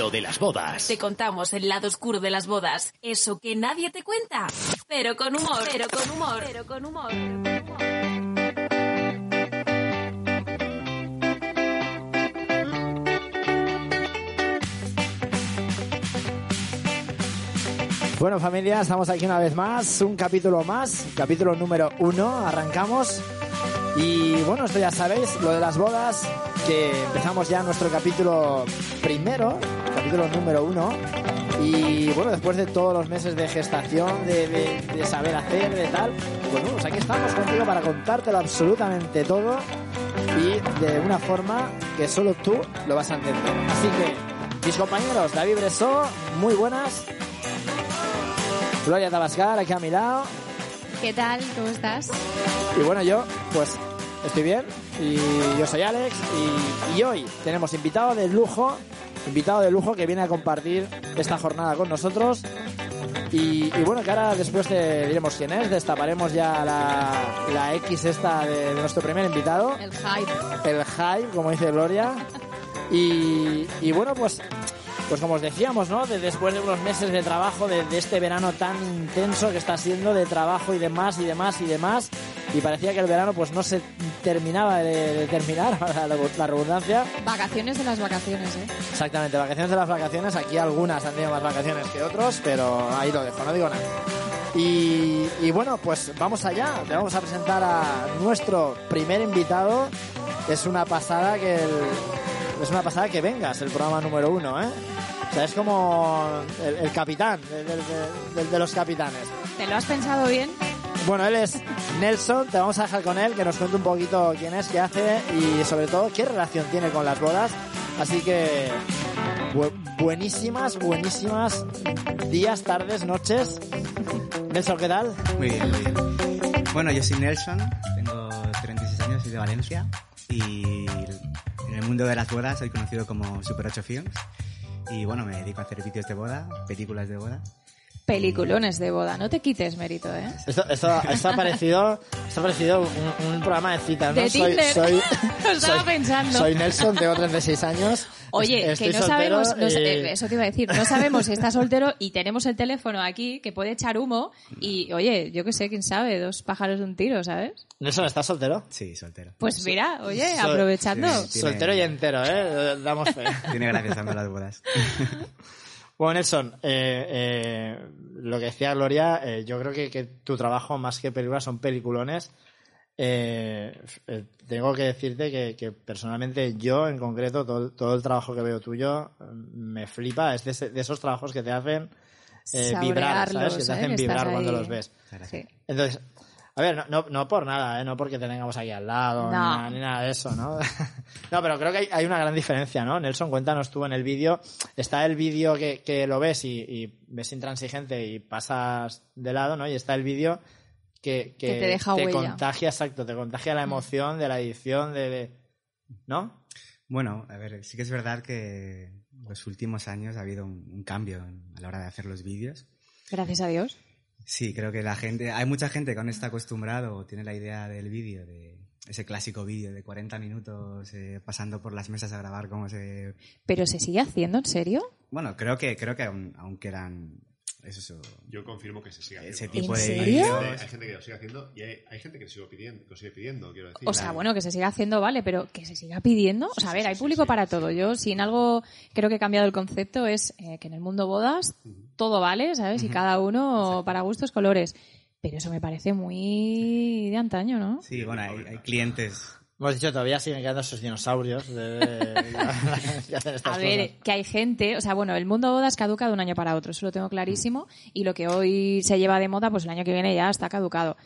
Lo de las bodas. Te contamos el lado oscuro de las bodas. Eso que nadie te cuenta. Pero con humor. Pero con humor. Pero con humor. Bueno, familia, estamos aquí una vez más, un capítulo más, capítulo número uno, arrancamos. Y bueno, esto ya sabéis, lo de las bodas, que empezamos ya nuestro capítulo primero, capítulo número uno. Y bueno, después de todos los meses de gestación, de, saber hacer, de tal, bueno, pues aquí estamos contigo para contártelo absolutamente todo y de una forma que solo tú lo vas a entender. Así que, mis compañeros, David Bresó, muy buenas. Gloria Tabascar, aquí a mi lado. ¿Qué tal? ¿Cómo estás? Y bueno, yo, pues, estoy bien. Y yo soy Alex. Y, y hoy tenemos invitado de lujo. Invitado de lujo que viene a compartir esta jornada con nosotros. Y, y bueno, que ahora después te diremos quién es. Destaparemos ya la, la X esta de, de nuestro primer invitado. El hype. El hype, como dice Gloria. Y, y bueno, pues, pues como os decíamos, ¿no? De- después de unos meses de trabajo, de, de este verano tan intenso que está siendo de trabajo y demás y demás y demás. Y parecía que el verano pues no se terminaba de, de terminar, la, la redundancia. Vacaciones de las vacaciones, ¿eh? Exactamente, vacaciones de las vacaciones. Aquí algunas han tenido más vacaciones que otros, pero ahí lo dejo, no digo nada. Y, y bueno, pues vamos allá. Le vamos a presentar a nuestro primer invitado. Es una pasada que el- es una pasada que vengas, el programa número uno, ¿eh? O sea, es como el, el capitán, de los capitanes. ¿Te lo has pensado bien? Bueno, él es Nelson, te vamos a dejar con él, que nos cuente un poquito quién es, qué hace y sobre todo qué relación tiene con las bodas. Así que bu- buenísimas, buenísimas días, tardes, noches. Nelson, ¿qué tal? Muy bien, muy bien. Bueno, yo soy Nelson, tengo 36 años, soy de Valencia y en el mundo de las bodas soy conocido como Super 8 Films y bueno, me dedico a hacer vídeos de boda, películas de boda. Peliculones de boda. No te quites mérito, ¿eh? Esto, esto, esto ha parecido, esto ha parecido un, un programa de citas, ¿no? De soy, Tinder. soy, Lo estaba soy- pensando. Soy Nelson, tengo 36 años. Oye, estoy que no sabemos, no y- sé, eh, eso te iba a decir, no sabemos si está soltero y tenemos el teléfono aquí que puede echar humo y, oye, yo qué sé, quién sabe, dos pájaros de un tiro, ¿sabes? Nelson, ¿estás soltero? Sí, soltero. Pues mira, oye, Sol- aprovechando. Sí. Tiene- Soltero y entero, ¿eh? Damos fe. Tiene gracia estando en las bodas. Bueno, Nelson, eh, eh, lo que decía Gloria, eh, yo creo que, que tu trabajo más que películas son peliculones. Eh, tengo que decirte que, que personalmente yo, en concreto, todo, el- todo el trabajo que veo tuyo eh, me flipa. Es de, de esos trabajos que te hacen vibrar, ¿sabes? Que te hacen vibrar cuando los ves. Sí. Entonces, a ver, no, no, no por nada, ¿eh? no porque te tengamos aquí al lado, ni, No. nada, ni nada de eso, ¿no? no, pero creo que hay, hay una gran diferencia, ¿no? Nelson, cuéntanos tú en el vídeo. Está el vídeo que, que lo ves y, y ves intransigente y pasas de lado, ¿no? Y está el vídeo que, que, Que te deja huella. contagia, exacto, te contagia la emoción de la edición, de, de- ¿no? Bueno, a ver, sí que es verdad que los últimos años ha habido un, un cambio a la hora de hacer los vídeos. Gracias a Dios. Sí, creo que la gente, hay mucha gente que aún está acostumbrado o tiene la idea del vídeo, de ese clásico vídeo de 40 minutos eh, pasando por las mesas a grabar cómo se... ¿Pero se sigue haciendo, en serio? Bueno, creo que, creo que aún, aún quedan eso, eso, Yo confirmo que se sigue haciendo. ese tipo ¿En de serio? Hay gente, hay gente que lo sigue haciendo y hay, hay gente que, sigo pidiendo, que lo sigue pidiendo, quiero decir. O sea, bueno, que se siga haciendo, vale, pero que se siga pidiendo. O sea, a ver, hay público para todo. Yo, si en algo creo que he cambiado el concepto, es eh, que en el mundo bodas todo vale, ¿sabes? Y cada uno para gustos colores. Pero eso me parece muy de antaño, ¿no? Sí, bueno, hay, hay clientes. Hemos dicho, todavía siguen quedando esos dinosaurios de, A ver, cosas. que hay gente, o sea, bueno, el mundo bodas caduca de un año para otro, eso lo tengo clarísimo, y lo que hoy se lleva de moda, pues el año que viene ya está caducado.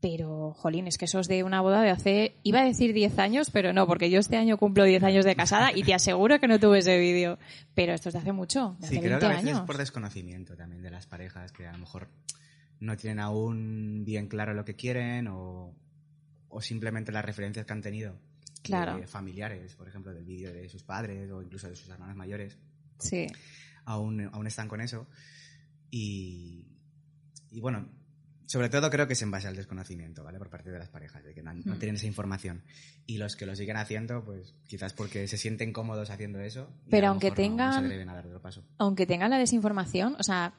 Pero, jolín, es que eso es de una boda de hace, iba a decir 10 años, pero no, porque yo este año cumplo 10 años de casada y te aseguro que no tuve ese vídeo. Pero esto es de hace mucho, de hace Sí, 20 creo que a veces años. es por desconocimiento también de las parejas que a lo mejor no tienen aún bien claro lo que quieren o, o simplemente las referencias que han tenido de Claro. familiares, por ejemplo, del vídeo de sus padres o incluso de sus hermanos mayores, Sí, aún, aún están con eso. Y, y bueno, sobre todo creo que es en base al desconocimiento, ¿vale? Por parte de las parejas, de que no, no Mm. tienen esa información. Y los que lo siguen haciendo, pues quizás porque se sienten cómodos haciendo eso. Pero aunque mejor no- no se tengan- a dar otro paso. aunque tengan la desinformación, o sea,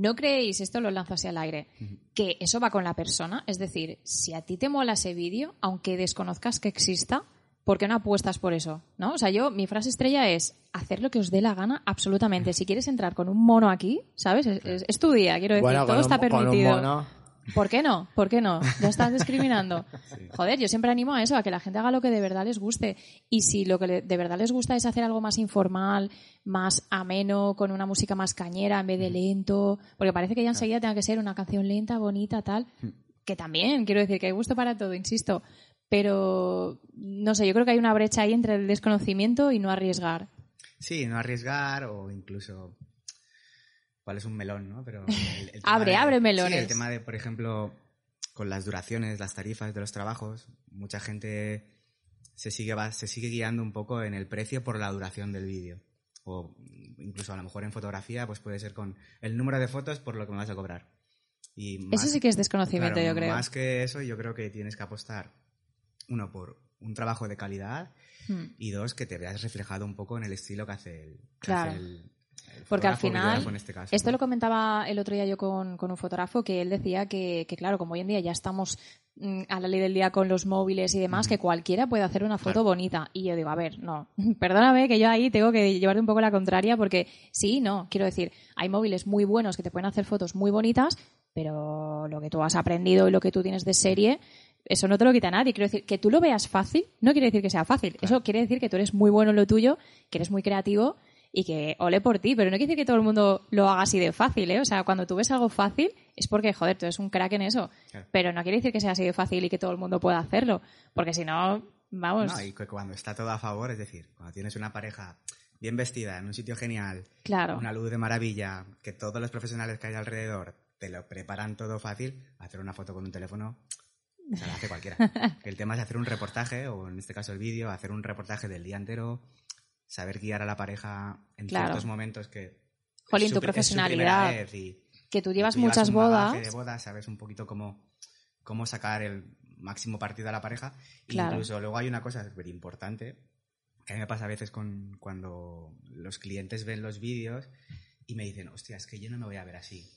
no creéis, esto lo lanzo hacia el aire, que eso va con la persona. Es decir, si a ti te mola ese vídeo, aunque desconozcas que exista, ¿por qué no apuestas por eso? ¿No? O sea, yo, mi frase estrella es hacer lo que os dé la gana absolutamente. Si quieres entrar con un mono aquí, ¿sabes? Es, es- es tu día, quiero decir, Bueno, todo está con un permitido. mono. ¿Por qué no? ¿Por qué no? Ya estás discriminando. Joder, yo siempre animo a eso, a que la gente haga lo que de verdad les guste. Y si lo que de verdad les gusta es hacer algo más informal, más ameno, con una música más cañera en vez de lento, porque parece que ya enseguida tenga que ser una canción lenta, bonita, tal, que también, quiero decir que hay gusto para todo, insisto. Pero, no sé, yo creo que hay una brecha ahí entre el desconocimiento y no arriesgar. Sí, no arriesgar o incluso. ¿Cuál es un melón, no? Pero el- el Abre, de- abre melones. Sí, el tema de, por ejemplo, con las duraciones, las tarifas de los trabajos, mucha gente se sigue, va- se sigue guiando un poco en el precio por la duración del vídeo. O incluso a lo mejor en fotografía, pues puede ser con el número de fotos por lo que me vas a cobrar. Y Eso sí que es desconocimiento, claro, yo creo. Más que eso, yo creo que tienes que apostar, uno, por un trabajo de calidad Hmm. y dos, que te veas reflejado un poco en el estilo que hace el, que Claro. hace el- el Porque al final, en este caso, esto ¿no? lo comentaba el otro día yo con, con un fotógrafo, que él decía que, que, claro, como hoy en día ya estamos mm, a la ley del día con los móviles y demás, que cualquiera puede hacer una foto Claro. bonita. Y yo digo, a ver, no, perdóname que yo ahí tengo que llevarte un poco la contraria, porque sí, no, quiero decir, hay móviles muy buenos que te pueden hacer fotos muy bonitas, pero lo que tú has aprendido y lo que tú tienes de serie, eso no te lo quita nadie. Quiero decir, que tú lo veas fácil, no quiere decir que sea fácil. Eso quiere decir que tú eres muy bueno en lo tuyo, que eres muy creativo y que ole por ti, pero no quiere decir que todo el mundo lo haga así de fácil, ¿eh? O sea, cuando tú ves algo fácil es porque, joder, tú eres un crack en eso. Claro. Pero no quiere decir que sea así de fácil y que todo el mundo pueda hacerlo, porque si no, vamos, No, y cuando está todo a favor, es decir, cuando tienes una pareja bien vestida, en un sitio genial, claro. una luz de maravilla, que todos los profesionales que hay alrededor te lo preparan todo fácil, hacer una foto con un teléfono se la hace cualquiera. el tema es hacer un reportaje, o en este caso el vídeo, hacer un reportaje del día entero, saber guiar a la pareja en Claro. ciertos momentos que... Jolín, es tu su pri- es su profesionalidad. y- Que tú llevas tú muchas un bagaje bodas. de bodas, sabes un poquito cómo, cómo sacar el máximo partido a la pareja. Claro. Incluso luego hay una cosa súper importante que a mí me pasa a veces con cuando los clientes ven los vídeos y me dicen, hostia, es que yo no me voy a ver así.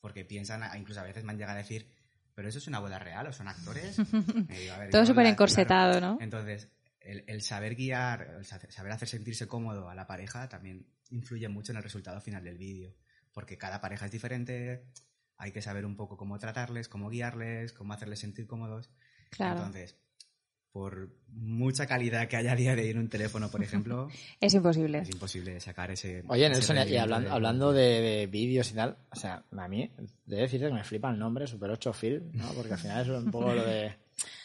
Porque piensan, incluso a veces me han llegado a decir, pero eso es una boda real o son actores. Digo, a ver, Todo súper encorsetado, claro. ¿no? Entonces, el, el saber guiar, el sa- saber hacer sentirse cómodo a la pareja también influye mucho en el resultado final del vídeo. Porque cada pareja es diferente, hay que saber un poco cómo tratarles, cómo guiarles, cómo hacerles sentir cómodos. Claro. Entonces, por mucha calidad que haya a día de hoy en un teléfono, por ejemplo, Es imposible. es imposible sacar ese. Oye, ese Nelson, y rendimiento hablando, de- hablando de, de vídeos y tal, o sea, a mí, de decirte que me flipa el nombre, Super 8 Film, ¿no? Porque al final es un poco lo de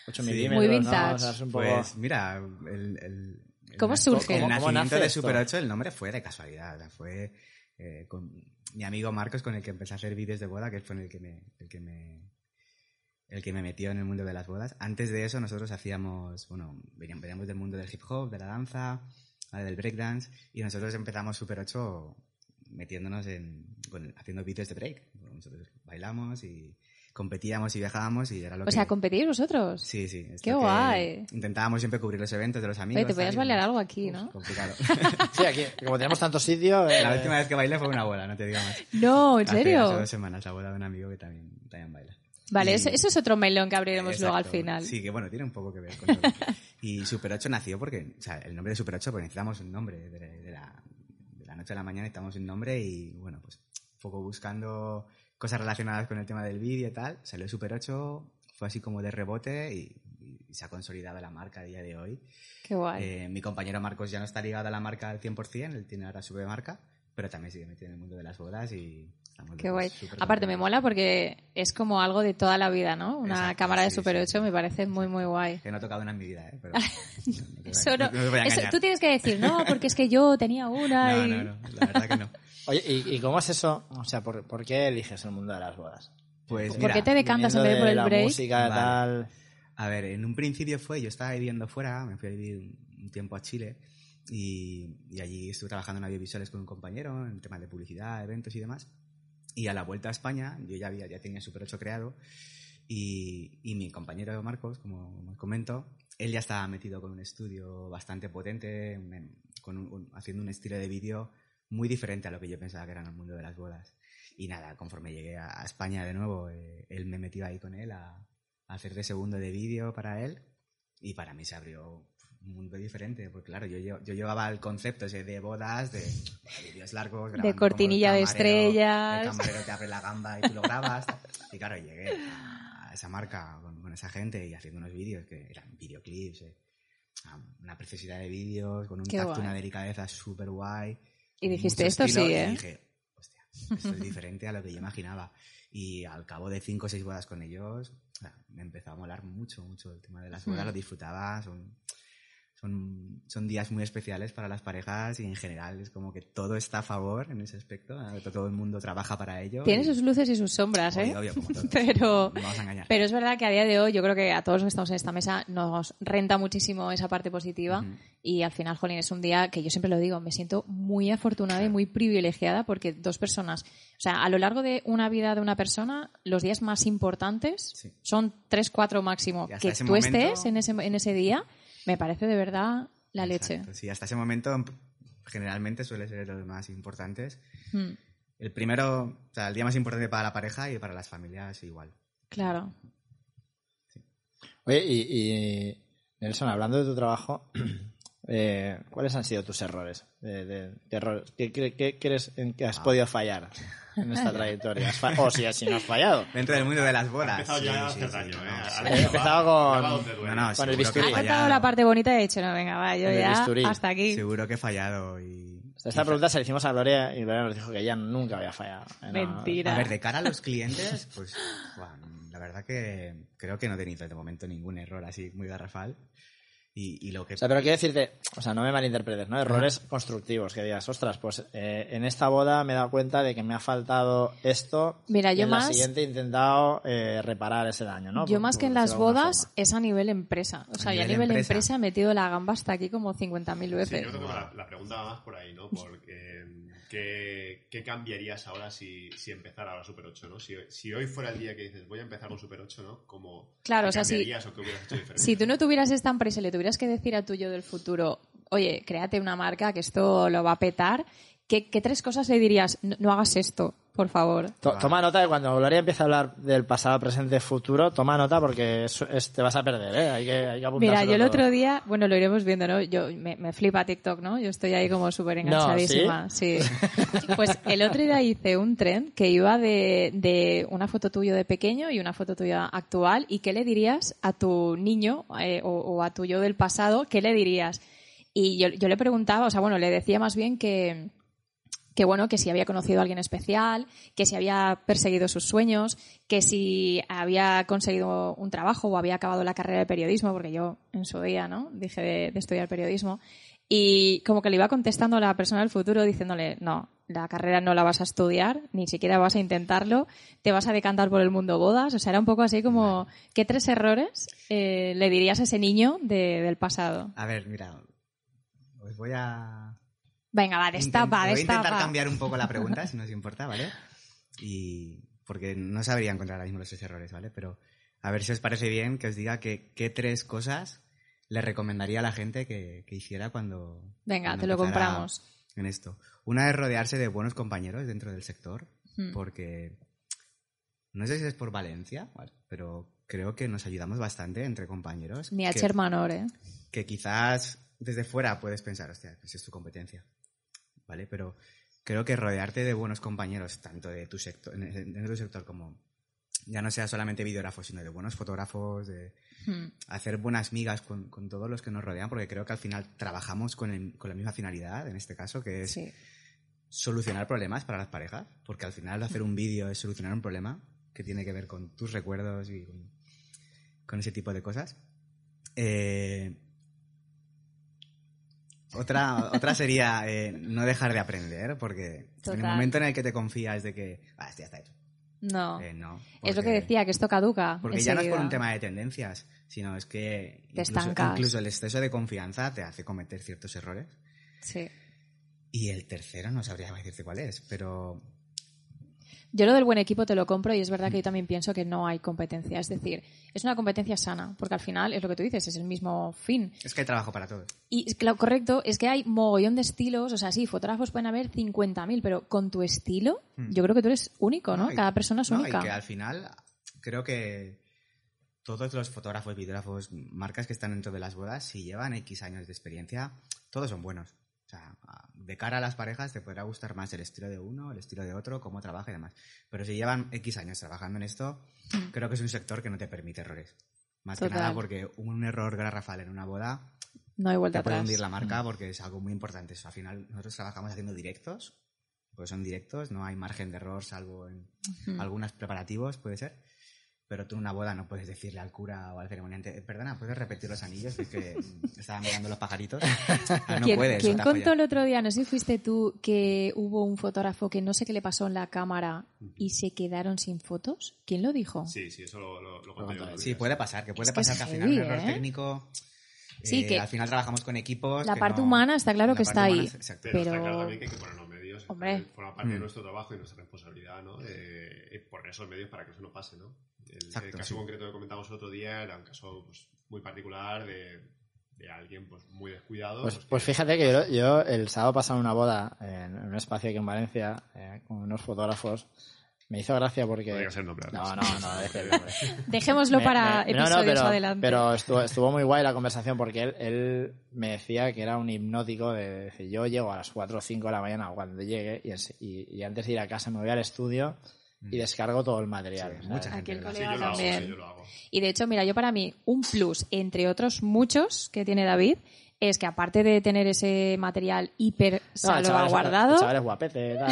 8 Sí. milímetros, Muy ¿no? vintage. O sea, es un poco... Pues mira, el, el- el ¿Cómo surge? El ¿Cómo- cómo nacimiento de? Super 8, el nombre fue de casualidad. o sea, fue eh, con mi amigo Marcos con el que empecé a hacer vídeos de boda, que fue el que me, el que me el que me metió en el mundo de las bodas. Antes de eso nosotros hacíamos, bueno, veníamos, veníamos del mundo del hip hop, de la danza, ¿vale? del breakdance, y nosotros empezamos Super 8 metiéndonos en, con- haciendo vídeos de break. Nosotros bailamos y competíamos y viajábamos y era lo O que... sea, ¿competís vosotros? Sí, sí. Qué guay. Intentábamos siempre cubrir los eventos de los amigos. Oye, te podías bailar algo aquí, ¿no? Uf, complicado. Sí, aquí, como tenemos tantos sitios... eh, la última vez que bailé fue una boda, no te digo más. No, ¿en Hace- serio? Hace dos semanas, la boda de un amigo que también, también baila. Vale, Y- eso, eso es otro melón que abriremos luego al Exacto. final. Sí, que bueno, tiene un poco que ver con todo. y Super 8 nació porque, o sea, el nombre de Super 8, porque necesitamos un nombre de, de la, de la noche a la mañana, necesitamos un nombre y bueno, pues un poco buscando cosas relacionadas con el tema del vídeo y tal, salió Super 8, fue así como de rebote y, y se ha consolidado la marca a día de hoy. Qué guay. Eh, mi compañero Marcos ya no está ligado a la marca al 100%, él tiene ahora su marca, pero también sigue metido en el mundo de las bodas y estamos Qué guay. Aparte, me mola porque es como algo de toda la vida, ¿no? Una Exacto, cámara de Super sí. 8 me parece muy, muy guay. Que no he tocado una en mi vida, ¿eh? Pero no no- no eso- tú tienes que decir, no, porque es que yo tenía una No, no, no, la verdad que no. Oye, ¿y, y cómo es eso? O sea, ¿por, por qué eliges el mundo de las bodas? Pues ¿Por mira, qué te decantas en vez de por el la break? música, Vale. tal... A ver, en un principio fue, yo estaba viviendo fuera, me fui a vivir un, un tiempo a Chile y, y allí estuve trabajando en audiovisuales con un compañero, en temas de publicidad, eventos y demás. Y a la vuelta a España, yo ya, había, ya tenía Super 8 creado y, y mi compañero Marcos, como os comento, él ya estaba metido con un estudio bastante potente, un- con un- un- haciendo un estilo de vídeo muy diferente a lo que yo pensaba que era en el mundo de las bodas. Y nada, conforme llegué a, España de nuevo, eh, él me metió ahí con él a, a hacer de segundo de vídeo para él y para mí se abrió un mundo diferente, porque claro, yo, yo, yo llevaba el concepto ese de bodas, de vídeos largos, grabando cortinilla de estrellas. El camarero te abre la gamba y tú lo grabas. y claro, llegué a, esa marca con, con esa gente y haciendo unos vídeos que eran videoclips, eh, una preciosidad de vídeos, con un Qué tacto, guay. una delicadeza súper guay. Y dijiste, "Esto estilo", sí, y ¿eh? dije, hostia, esto es diferente a lo que yo imaginaba. Y al cabo de cinco o seis bodas con ellos, o sea, me empezó a molar mucho, mucho el tema de las bodas, Hmm. lo disfrutaba, son, son, son días muy especiales para las parejas y en general es como que todo está a favor en ese aspecto, todo el mundo trabaja para ello. Tiene y- sus luces y sus sombras, ¿eh? Obvio, obvio. Pero... No vamos a engañar. Pero es verdad que a día de hoy yo creo que a todos los que estamos en esta mesa nos renta muchísimo esa parte positiva Ujú. y al final, Jolín, es un día que yo siempre lo digo, me siento muy afortunada y muy privilegiada porque dos personas, o sea, a lo largo de una vida de una persona, los días más importantes Sí. son tres, cuatro máximo. Que tú momento- estés en ese, en ese día, me parece de verdad la leche. Exacto, Sí, hasta ese momento generalmente suele ser los más importantes. Mm, El primero, o sea, el día más importante para la pareja y para las familias igual. claro. Oye, y, y, Nelson, hablando de tu trabajo, eh, ¿cuáles han sido tus errores? De, de- de errores? ¿Qué, qué- qué crees en que has Ah. podido fallar en esta trayectoria? ¿Has fa- o si, si no has fallado. Dentro del mundo de las Ha bodas. empezado ya a Sí, sí, sí, daño, no, ¿eh? sí. He ya empezado va- con- ya. No, no, Con el seguro que bisturí. he Ha fallado. cantado la parte bonita y he dicho, no, venga, va, yo ya bisturí. hasta aquí. Seguro que he fallado y... Esta pregunta se la hicimos a Gloria y Gloria nos dijo que ella nunca había fallado. Eh, Mentira. A ver, de cara a los clientes, pues buah, la verdad que creo que no he tenido de momento ningún error así muy garrafal. Y, y lo que... O sea, pero quiero decirte, o sea, no me malinterpretes, ¿no? Errores constructivos, que digas, ostras, pues eh, en esta boda me he dado cuenta de que me ha faltado esto. Mira, y yo en más- la siguiente he intentado eh, reparar ese daño, ¿no? Yo Por- más que en las bodas forma. es a nivel empresa. O sea, A yo a nivel empresa. empresa he metido la gamba hasta aquí como 50.000 Sí, veces. yo creo que la, la pregunta va más por ahí, ¿no? Porque ¿qué, qué cambiarías ahora si, si empezara ahora Super 8, ¿no? Si, si hoy fuera el día que dices voy a empezar con Super 8, ¿no? ¿Cómo Claro, qué o sea, si- cambiarías o qué hubieras hecho diferente? Si tú no tuvieras esta empresa y le tuvieras que decir a tu yo del futuro, oye, créate una marca que esto lo va a petar, ¿qué, qué tres cosas le dirías? No, no hagas esto, por favor. To- Toma nota de cuando Gloria empieza a hablar del pasado, presente, futuro, toma nota porque es- es- te vas a perder, ¿eh? Hay que, hay que Mira, yo el todo. otro día, bueno, lo iremos viendo, ¿no? Yo me, me flipa TikTok, ¿no? Yo estoy ahí como súper enganchadísima. ¿sí? Pues el otro día hice un tren que iba de, de una foto tuya de pequeño y una foto tuya actual. ¿Y qué le dirías a tu niño eh, o, o a tu yo del pasado? ¿Qué le dirías? Y yo, yo le preguntaba, o sea, bueno, le decía más bien que, que bueno, que si había conocido a alguien especial, que si había perseguido sus sueños, que si había conseguido un trabajo o había acabado la carrera de periodismo, porque yo en su día, ¿no? Dije de, estudiar periodismo. Y como que le iba contestando a la persona del futuro diciéndole, no, la carrera no la vas a estudiar, ni siquiera vas a intentarlo, te vas a decantar por el mundo bodas. O sea, era un poco así como, ¿qué tres errores eh, le dirías a ese niño de- del pasado? A ver, mira, os voy a... Venga, va, destapa, voy a intentar destapa. cambiar un poco la pregunta, si no os importa, ¿vale? Y porque no sabría encontrar ahora mismo los tres errores, ¿vale? Pero a ver si os parece bien que os diga que, qué tres cosas le recomendaría a la gente que, que hiciera cuando... Venga, cuando te lo compramos. En esto. Una es rodearse de buenos compañeros dentro del sector, Hmm. porque no sé si es por Valencia, ¿vale? pero creo que nos ayudamos bastante entre compañeros. Ni a que- ¿eh? que quizás desde fuera puedes pensar, hostia, pues es tu competencia, ¿vale? Pero creo que rodearte de buenos compañeros, tanto de tu sector, en- en- dentro de tu sector como ya no sea solamente videógrafos, sino de buenos fotógrafos, de Hmm. hacer buenas migas con, con todos los que nos rodean, porque creo que al final trabajamos con, el- con la misma finalidad, en este caso, que es Sí. solucionar problemas para las parejas, porque al final hacer un vídeo es solucionar un problema que tiene que ver con tus recuerdos y con, con ese tipo de cosas. Eh, otra, otra sería eh, no dejar de aprender, porque en el momento en el que te confías de que, ah, esto ya está hecho. No. Eh, no. es lo que decía, que esto caduca. Porque ya no es por un tema de tendencias, sino es que Te incluso, estancas. incluso el exceso de confianza te hace cometer ciertos errores. Sí. Y el tercero no sabría decirte cuál es, pero Yo lo del buen equipo te lo compro y es verdad que yo también pienso que no hay competencia. Es decir, es una competencia sana, porque al final es lo que tú dices, es el mismo fin. es que hay trabajo para todos. Y lo correcto es que hay mogollón de estilos, o sea, sí, fotógrafos pueden haber 50.000, pero con tu estilo, yo creo que tú eres único, ¿no? y- Cada persona es no, única. Y que al final creo que todos los fotógrafos, videógrafos, marcas que están dentro de las bodas, si llevan X años de experiencia, todos son buenos. O sea, de cara a las parejas te podrá gustar más el estilo de uno, el estilo de otro, cómo trabaja y demás. Pero si llevan X años trabajando en esto, creo que es un sector que no te permite errores. Más que Mm. Nada porque un error garrafal en una boda No hay vuelta te puede hundir la marca porque es algo muy importante. Eso, al final, nosotros trabajamos haciendo directos, pues son directos, no hay margen de error salvo en algunos preparativos, puede ser. Pero tú en una boda no puedes decirle al cura o al ceremoniante, "Eh, perdona, ¿puedes repetir los anillos? Es que estaba mirando los pajaritos. Ah, no ¿Quién, puedes. quién contó el otro día, no sé si fuiste tú, que hubo un fotógrafo que no sé qué le pasó en la cámara y se quedaron sin fotos? ¿Quién lo dijo? Sí, sí, eso lo, lo, lo conté yo. Sí, puede pasar, que puede Es que es pasar que, al final heavy, un error ¿eh? técnico... Sí, eh, que al final trabajamos con equipos. la que parte no- humana está claro la que está ahí. exacto. Pero, está Pero- claro también que hay que poner los medios. Hombre. eh, Forma parte de Mm. nuestro trabajo y nuestra responsabilidad, ¿no? Poner esos medios para que eso no pase, ¿no? El, caso sí. concreto que comentamos el otro día era un caso pues, muy particular de, de alguien pues muy descuidado. Pues, pues, pues que- fíjate que yo, yo el sábado pasado una boda en, en un espacio aquí en Valencia eh, con unos fotógrafos. Me hizo gracia porque... Podría ser nombre, No, no, no, deje nombre. Dejémoslo Me- para me- no, no, episodios pero, adelante. Pero estuvo, estuvo muy guay la conversación porque él, él me decía que era un hipnótico de decir, yo llego a las 4 o 5 de la mañana o cuando llegue y, ens- y- y antes de ir a casa me voy al estudio y descargo todo el material. Sí, mucha Aquí el Sí, colega yo lo hago, también. sí, yo lo hago. Y de hecho, mira, yo para mí, un plus, entre otros muchos que tiene David, es que aparte de tener ese material hiper No, el salvaguardado, el chaval es guapete,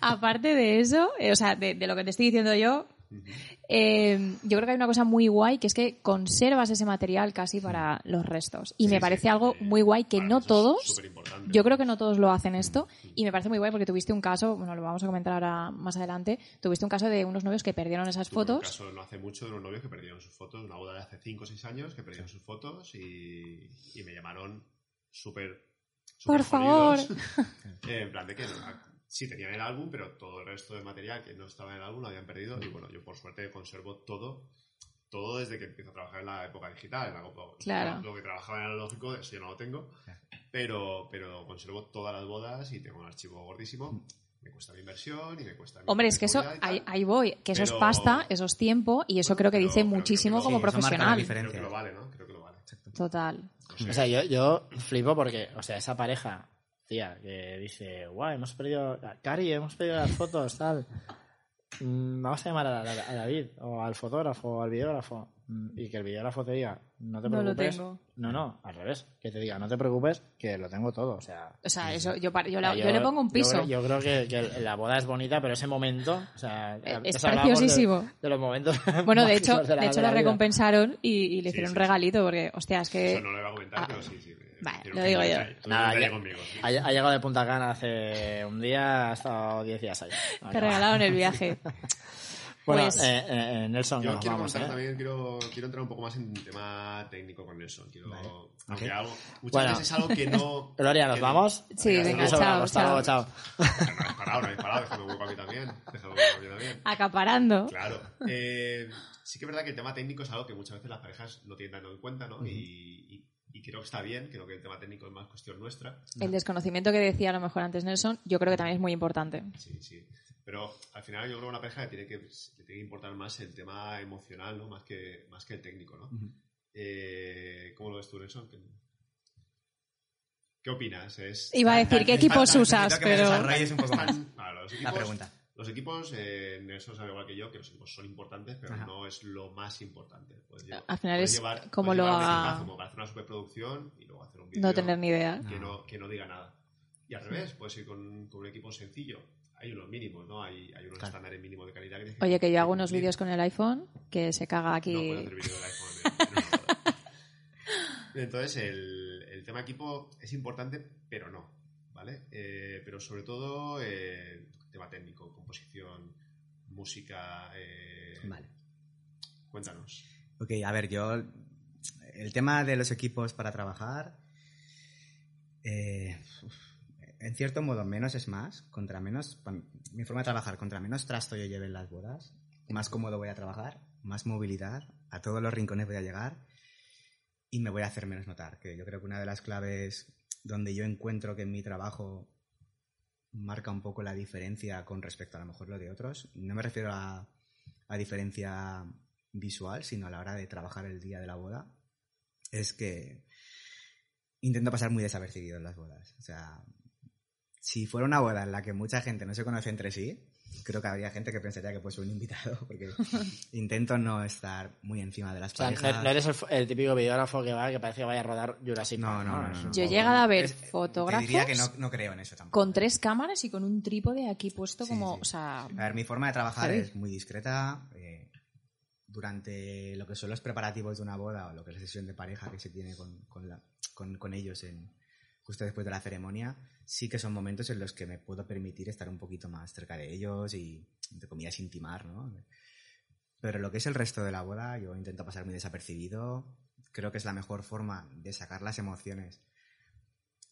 aparte de eso, eh, o sea, de, de lo que te estoy diciendo yo, eh, yo creo que hay una cosa muy guay que es que conservas ese material casi para los restos. Y Sí, me parece sí, algo muy guay que no todos, yo creo que no todos lo hacen esto. Y me parece muy guay porque tuviste un caso, bueno, lo vamos a comentar ahora más adelante, tuviste un caso de unos novios que perdieron esas Tuve un fotos. caso no hace mucho de unos novios que perdieron sus fotos, una boda de hace 5 o 6 años que perdieron sus fotos y, y me llamaron súper. Por favor. en plan de que sí tenían el álbum, pero todo el resto del material que no estaba en el álbum lo habían perdido. Y bueno, yo por suerte conservo todo. Todo desde que empiezo a trabajar en la época digital. En la, lo- Claro. Lo que trabajaba en analógico, eso ya no lo tengo. Pero, pero conservo todas las bodas y tengo un archivo gordísimo. Me cuesta mi inversión y me cuesta mi Hombre, es que eso, ahí, voy, que eso es pasta, eso es tiempo, y eso creo que pero- dice pero muchísimo que como sí, eso marca la profesional. Creo que lo vale, ¿no? Creo que lo vale. Total. O sea, yo, yo flipo porque, o sea, esa pareja, tía, que dice, guau, hemos perdido, Cari, hemos perdido las fotos, tal. Mm, Vamos a llamar a, a- a David, o al fotógrafo, o al videógrafo, Mm, y que el videógrafo te diga, no te No lo preocupes. tengo. No, no, al revés, que te diga, no te preocupes, que lo tengo todo, o sea. O sea, eso yo, par- yo, la- o sea, yo le pongo un yo piso. Yo, creo que, que la boda es bonita, pero ese momento, o sea, Eh, es de- preciosísimo. De, los momentos. Bueno, de hecho, de, la- hecho de la recompensaron y, y le Sí, hicieron sí, un regalito, porque, hostia, es que... Eso no lo iba a comentar, ah, pero sí, sí. Vale, lo digo yo. Nada, sí. Ha, ha llegado de Punta Cana hace un día, ha estado 10 días ahí. Te regalaron el viaje. Bueno, Pues- eh, eh, Nelson, Yo nos quiero vamos, ¿eh? también, quiero, quiero entrar un poco más en tema técnico con Nelson. Quiero, aunque Ok. algo, muchas Bueno. veces es algo que no... Gloria, ¿nos vamos? Sí, venga, Eso, chao, chao. luego, chao. No habéis parado, no habéis parado, déjame un hueco a mí también. Déjame un hueco a mí también. Acaparando. Claro. Eh, sí que es verdad que el tema técnico es algo que muchas veces las parejas no tienen tanto en cuenta, ¿no? y, y- y creo que está bien, creo que el tema técnico es más cuestión nuestra. El desconocimiento que decía a lo mejor antes Nelson, yo creo que también es muy importante. Sí, sí. Pero al final yo creo que a una pareja le tiene que, le tiene que importar más el tema emocional, ¿no? Más que, más que el técnico, ¿no? Eh, ¿Cómo lo ves tú, Nelson? ¿Qué, qué opinas? Es, Iba a decir, ¿qué equipos usas? que Pero... un poco más la pregunta. Los equipos, eh, Nelson sabe igual que yo, que los equipos son importantes, pero Ajá. no es lo más importante. Puedes lle- Al final puedes es llevar- como lo llevar equipazo como para hacer una superproducción y luego hacer un vídeo No tener ni idea. que, no, que no diga nada. Y al revés, puedes ir con, con un equipo sencillo. Hay unos mínimos, ¿no? Hay, hay unos Claro. estándares mínimos de calidad. Que Oye, que yo hago unos vídeos con el iPhone que se caga aquí. No puedo hacer vídeo del iPhone una boda. Entonces, el, el tema equipo es importante, pero no, ¿vale? Eh, pero sobre todo, eh, tema técnico, composición, música. eh, Vale. Cuéntanos. Ok, a ver, yo. El tema de los equipos para trabajar. eh, en cierto modo, menos es más. Contra menos. Mi forma de trabajar, contra menos trasto yo lleve en las bodas, más cómodo voy a trabajar, más movilidad, a todos los rincones voy a llegar y me voy a hacer menos notar. Que yo creo que una de las claves donde yo encuentro que en mi trabajo marca un poco la diferencia con respecto a lo mejor lo de otros. No me refiero a, a diferencia visual, sino a la hora de trabajar el día de la boda, es que intento pasar muy desapercibido en las bodas. O sea, si fuera una boda en la que mucha gente no se conoce entre sí, creo que habría gente que pensaría que pues soy un invitado, porque intento no estar muy encima de las O sea, parejas. no, eres el, típico videógrafo que va que parece que vaya a rodar Jurassic No, Park, no, no, no. Yo he llegado a ver Es- Te fotógrafos diría que no, no creo en eso tampoco. con tres cámaras y con un trípode aquí puesto Sí, como, sí. o sea, A ver, mi forma de trabajar es muy discreta. eh, durante lo que son los preparativos de una boda o lo que es la sesión de pareja que se tiene con, con la- con- con ellos en, justo después de la ceremonia, sí que son momentos en los que me puedo permitir estar un poquito más cerca de ellos y, entre comillas, intimar, ¿no? Pero lo que es el resto de la boda, yo intento pasar muy desapercibido. Creo que es la mejor forma de sacar las emociones.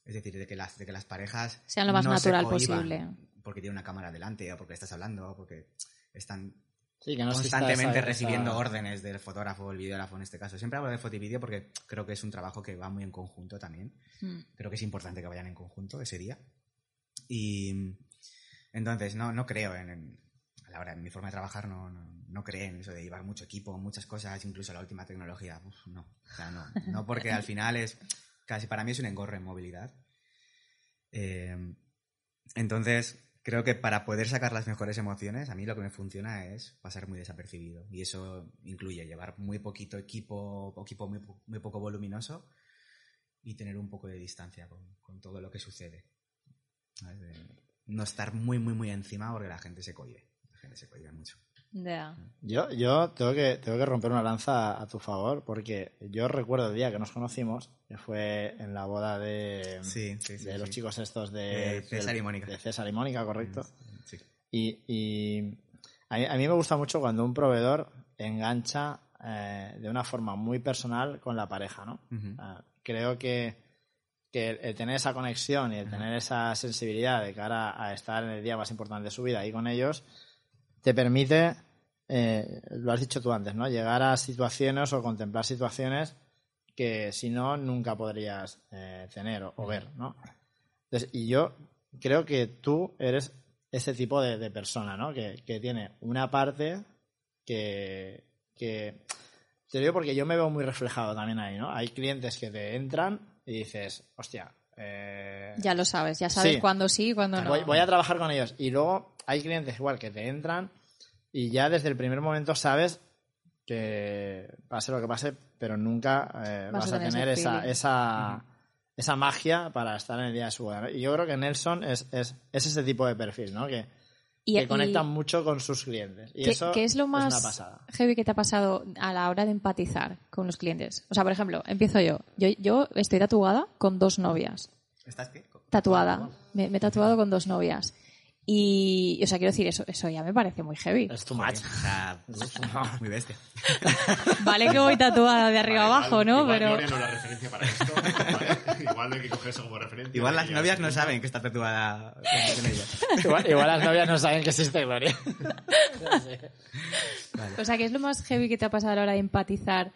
Es decir, de que las, de que las parejas sean lo más no natural posible. Porque tiene una cámara delante o porque estás hablando o porque están Sí, que no exista constantemente recibiendo esa- órdenes del fotógrafo o el videógrafo en este caso. Siempre hablo de foto y vídeo porque creo que es un trabajo que va muy en conjunto también. Mm. Creo que es importante que vayan en conjunto ese día. Y entonces no, no creo en, en- a la hora en mi forma de trabajar no, no, no creo en eso de llevar mucho equipo, muchas cosas, incluso la última tecnología. Uf, no, o sea, no, no porque al final es casi para mí es un engorro en movilidad. Eh, entonces, creo que para poder sacar las mejores emociones, a mí lo que me funciona es pasar muy desapercibido. Y eso incluye llevar muy poquito equipo, equipo muy, muy poco voluminoso y tener un poco de distancia con, todo lo que sucede. No estar muy, muy, muy encima porque la gente se cohíbe. La gente se cohíbe mucho. Yo, yo tengo que, tengo que romper una lanza a tu favor, porque yo recuerdo el día que nos conocimos, que fue en la boda de, Sí, sí, sí, de los sí. chicos estos de, De César y Mónica. De César y Mónica, correcto. Sí. Y, y a, mí, a mí me gusta mucho cuando un proveedor engancha eh, de una forma muy personal con la pareja, ¿no? Creo que, que el, el tener esa conexión y el tener esa sensibilidad de cara a estar en el día más importante de su vida ahí con ellos, te permite, eh, lo has dicho tú antes, ¿no? Llegar a situaciones o contemplar situaciones que si no nunca podrías eh, tener o, o ver, ¿no? Entonces, y yo creo que tú eres ese tipo de, de persona, ¿no? Que, que tiene una parte que, que... Te digo porque yo me veo muy reflejado también ahí, ¿no? Hay clientes que te entran y dices, hostia, eh, Ya lo sabes, ya sabes Sí. cuándo sí y cuándo no. voy, voy a trabajar con ellos. Y luego hay clientes igual que te entran y ya desde el primer momento sabes que pase lo que pase, pero nunca eh, Vas vas, a tener esa, esa, esa magia para estar en el día de su boda. ¿no? Y yo creo que Nelson es, es, es ese tipo de perfil, ¿no? Que, Y- que y- conectan mucho con sus clientes. Y ¿Qué, eso qué es lo más una heavy que te ha pasado a la hora de empatizar con los clientes? O sea, por ejemplo, empiezo yo. Yo, yo estoy tatuada con dos novias. ¿Estás qué? Tatuada. Me, me he tatuado con dos novias. Y, o sea, quiero decir, eso, eso ya me parece muy heavy. Es too much. Muy bestia. Vale que voy tatuada de arriba Vale, abajo, igual- ¿no? igual Pero no es la referencia para esto. Igual no hay que coger eso como referencia. Igual las novias no saben que está tatuada con ellas. igual, igual las novias no saben que existe Gloria. O sea, ¿qué es lo más heavy que te ha pasado a la hora de empatizar?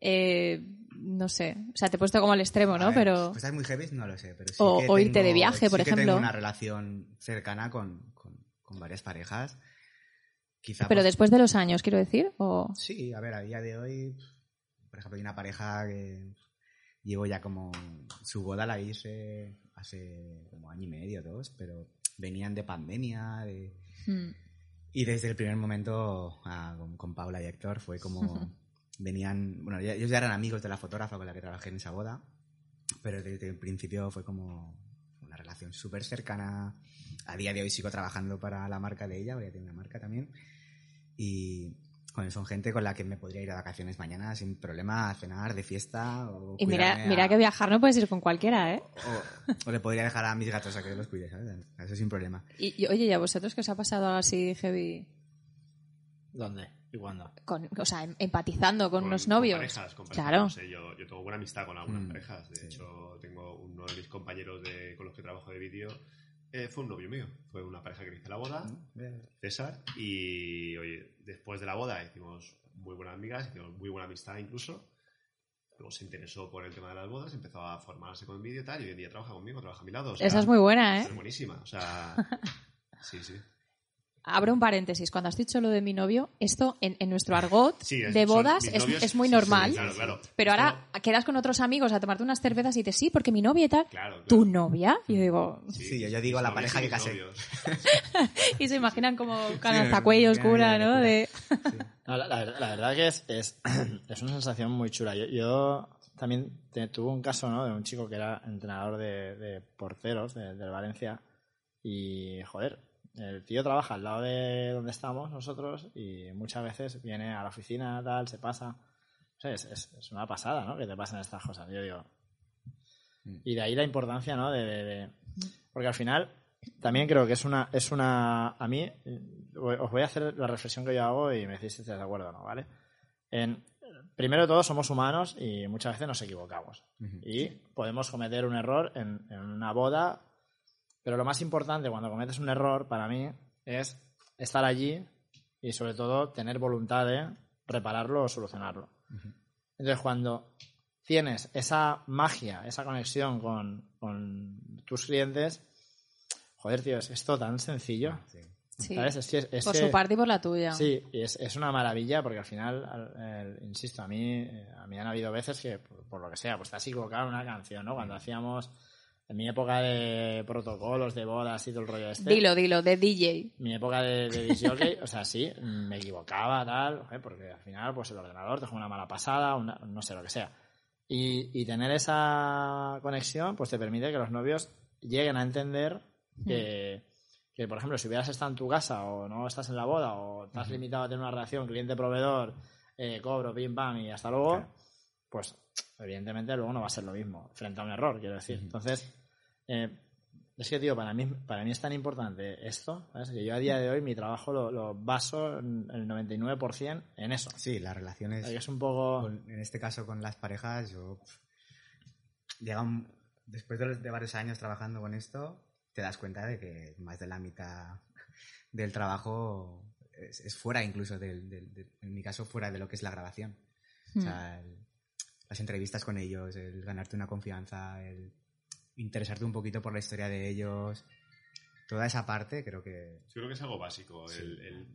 Eh, no sé. O sea, te he puesto como al extremo, ¿no? ver, Pero. Cosas muy heavy no lo sé, pero sí O- que o irte de viaje, por que ejemplo. tengo una relación cercana con, con, con varias parejas. Quizá Pero pues, después de los años, quiero decir. O... Sí, a ver, a día de hoy, por ejemplo, hay una pareja que llevo ya como... Su boda la hice hace como año y medio, dos, pero venían de pandemia, de... Hmm. Y desde el primer momento ah, con, con Paula y Héctor fue como venían, bueno, ya- ellos ya eran amigos de la fotógrafa con la que trabajé en esa boda, pero desde el principio fue como una relación súper cercana. A día de hoy sigo trabajando para la marca de ella, porque ella tiene una marca también. Y son gente con la que me podría ir a vacaciones mañana sin problema a cenar, de fiesta. O Y mira, mira a- que viajar no puedes ir con cualquiera, ¿eh? o, o le podría dejar a mis gatos a que los cuide, ¿sabes? Eso sin problema. Y, y, oye, ¿y a vosotros que os ha pasado algo así heavy? ¿Dónde? ¿Y cuándo? Con, o sea, em- empatizando con, unos con novios. parejas, con parejas, claro. no sé, yo, yo tengo buena amistad con algunas Mm, parejas. De sí. hecho, tengo uno de mis compañeros de, con los que trabajo de vídeo. Eh, fue un novio mío. Fue una pareja que le hice la boda, César. Y oye, después de la boda hicimos muy buenas amigas, hicimos muy buena amistad incluso. Luego se interesó por el tema de las bodas, empezó a formarse con vídeo y tal. Y hoy en día trabaja conmigo, trabaja a mi lado. o sea, Esa es muy buena, ¿eh? Es buenísima. O sea, sí, sí. Abro un paréntesis. Cuando has dicho lo de mi novio, esto en, en nuestro argot Sí, es- de bodas es, novios, es muy sí, sí, normal. claro, claro. Pero ahora quedas con otros amigos a tomarte unas cervezas y dices, sí, porque mi novia y tal. Claro, claro. ¿Tu novia? Y yo digo, Sí, yo- yo digo mis la pareja que casé. y se imaginan como ya, oscura, ¿no? De... No, la, la verdad- la verdad que es, es, es una sensación muy chula. Yo, yo también te- tuve un caso ¿no? de un chico que era entrenador de, de porteros de- del Valencia y, joder, el tío trabaja al lado de donde estamos nosotros y muchas veces viene a la oficina, tal, se pasa. O sea, es, es- es una pasada, ¿no? Que te pasen estas cosas. Yo digo. Y de ahí la importancia, ¿no? De, de- de- Porque al final también creo que es una, es una, a mí, os voy a hacer la reflexión que yo hago y me decís si estáis de acuerdo o no, ¿vale? En, primero de todo somos humanos y muchas veces nos equivocamos. Y podemos cometer un error en, en una boda, pero lo más importante cuando cometes un error para mí es estar allí y sobre todo tener voluntad de repararlo o solucionarlo. Entonces cuando tienes esa magia, esa conexión con, con tus clientes, joder, tío, es esto tan sencillo. Sí. ¿Sabes? Es que- es Por que- su parte y por la tuya. Sí, y es, es una maravilla porque al final, al- el- insisto, a mí, eh, a mí han habido veces que, por, por lo que sea, pues te has equivocado en una canción, ¿no? Cuando hacíamos, en mi época de protocolos, de bodas y todo el rollo este. Dilo, dilo, de DJ. Mi época de, de jockey, o sea, sí, me equivocaba, tal, porque al final, pues el ordenador te juega una mala pasada, una- no sé lo que sea. Y, y tener esa conexión, pues te permite que los novios lleguen a entender que, que, por ejemplo, si hubieras estado en tu casa o no estás en la boda o te has limitado a tener una relación cliente-proveedor, eh, cobro, pim, pam y hasta luego, pues evidentemente luego no va a ser lo mismo frente a un error, quiero decir. Entonces, eh, es que, tío, para mí, para mí es tan importante esto, ¿sabes? Que yo a día de hoy mi trabajo lo, lo baso en el 99% en eso. Sí, las relaciones. Es un poco... con- en este caso con las parejas, yo. Llega un- después de, los- de varios años trabajando con esto, te das cuenta de que más de la mitad del trabajo es, es fuera incluso del, del- del- en mi caso, fuera de lo que es la grabación. O sea, el- las entrevistas con ellos, el ganarte una confianza, el interesarte un poquito por la historia de ellos, toda esa parte creo que, Yo creo que es algo básico. Sí. El, el-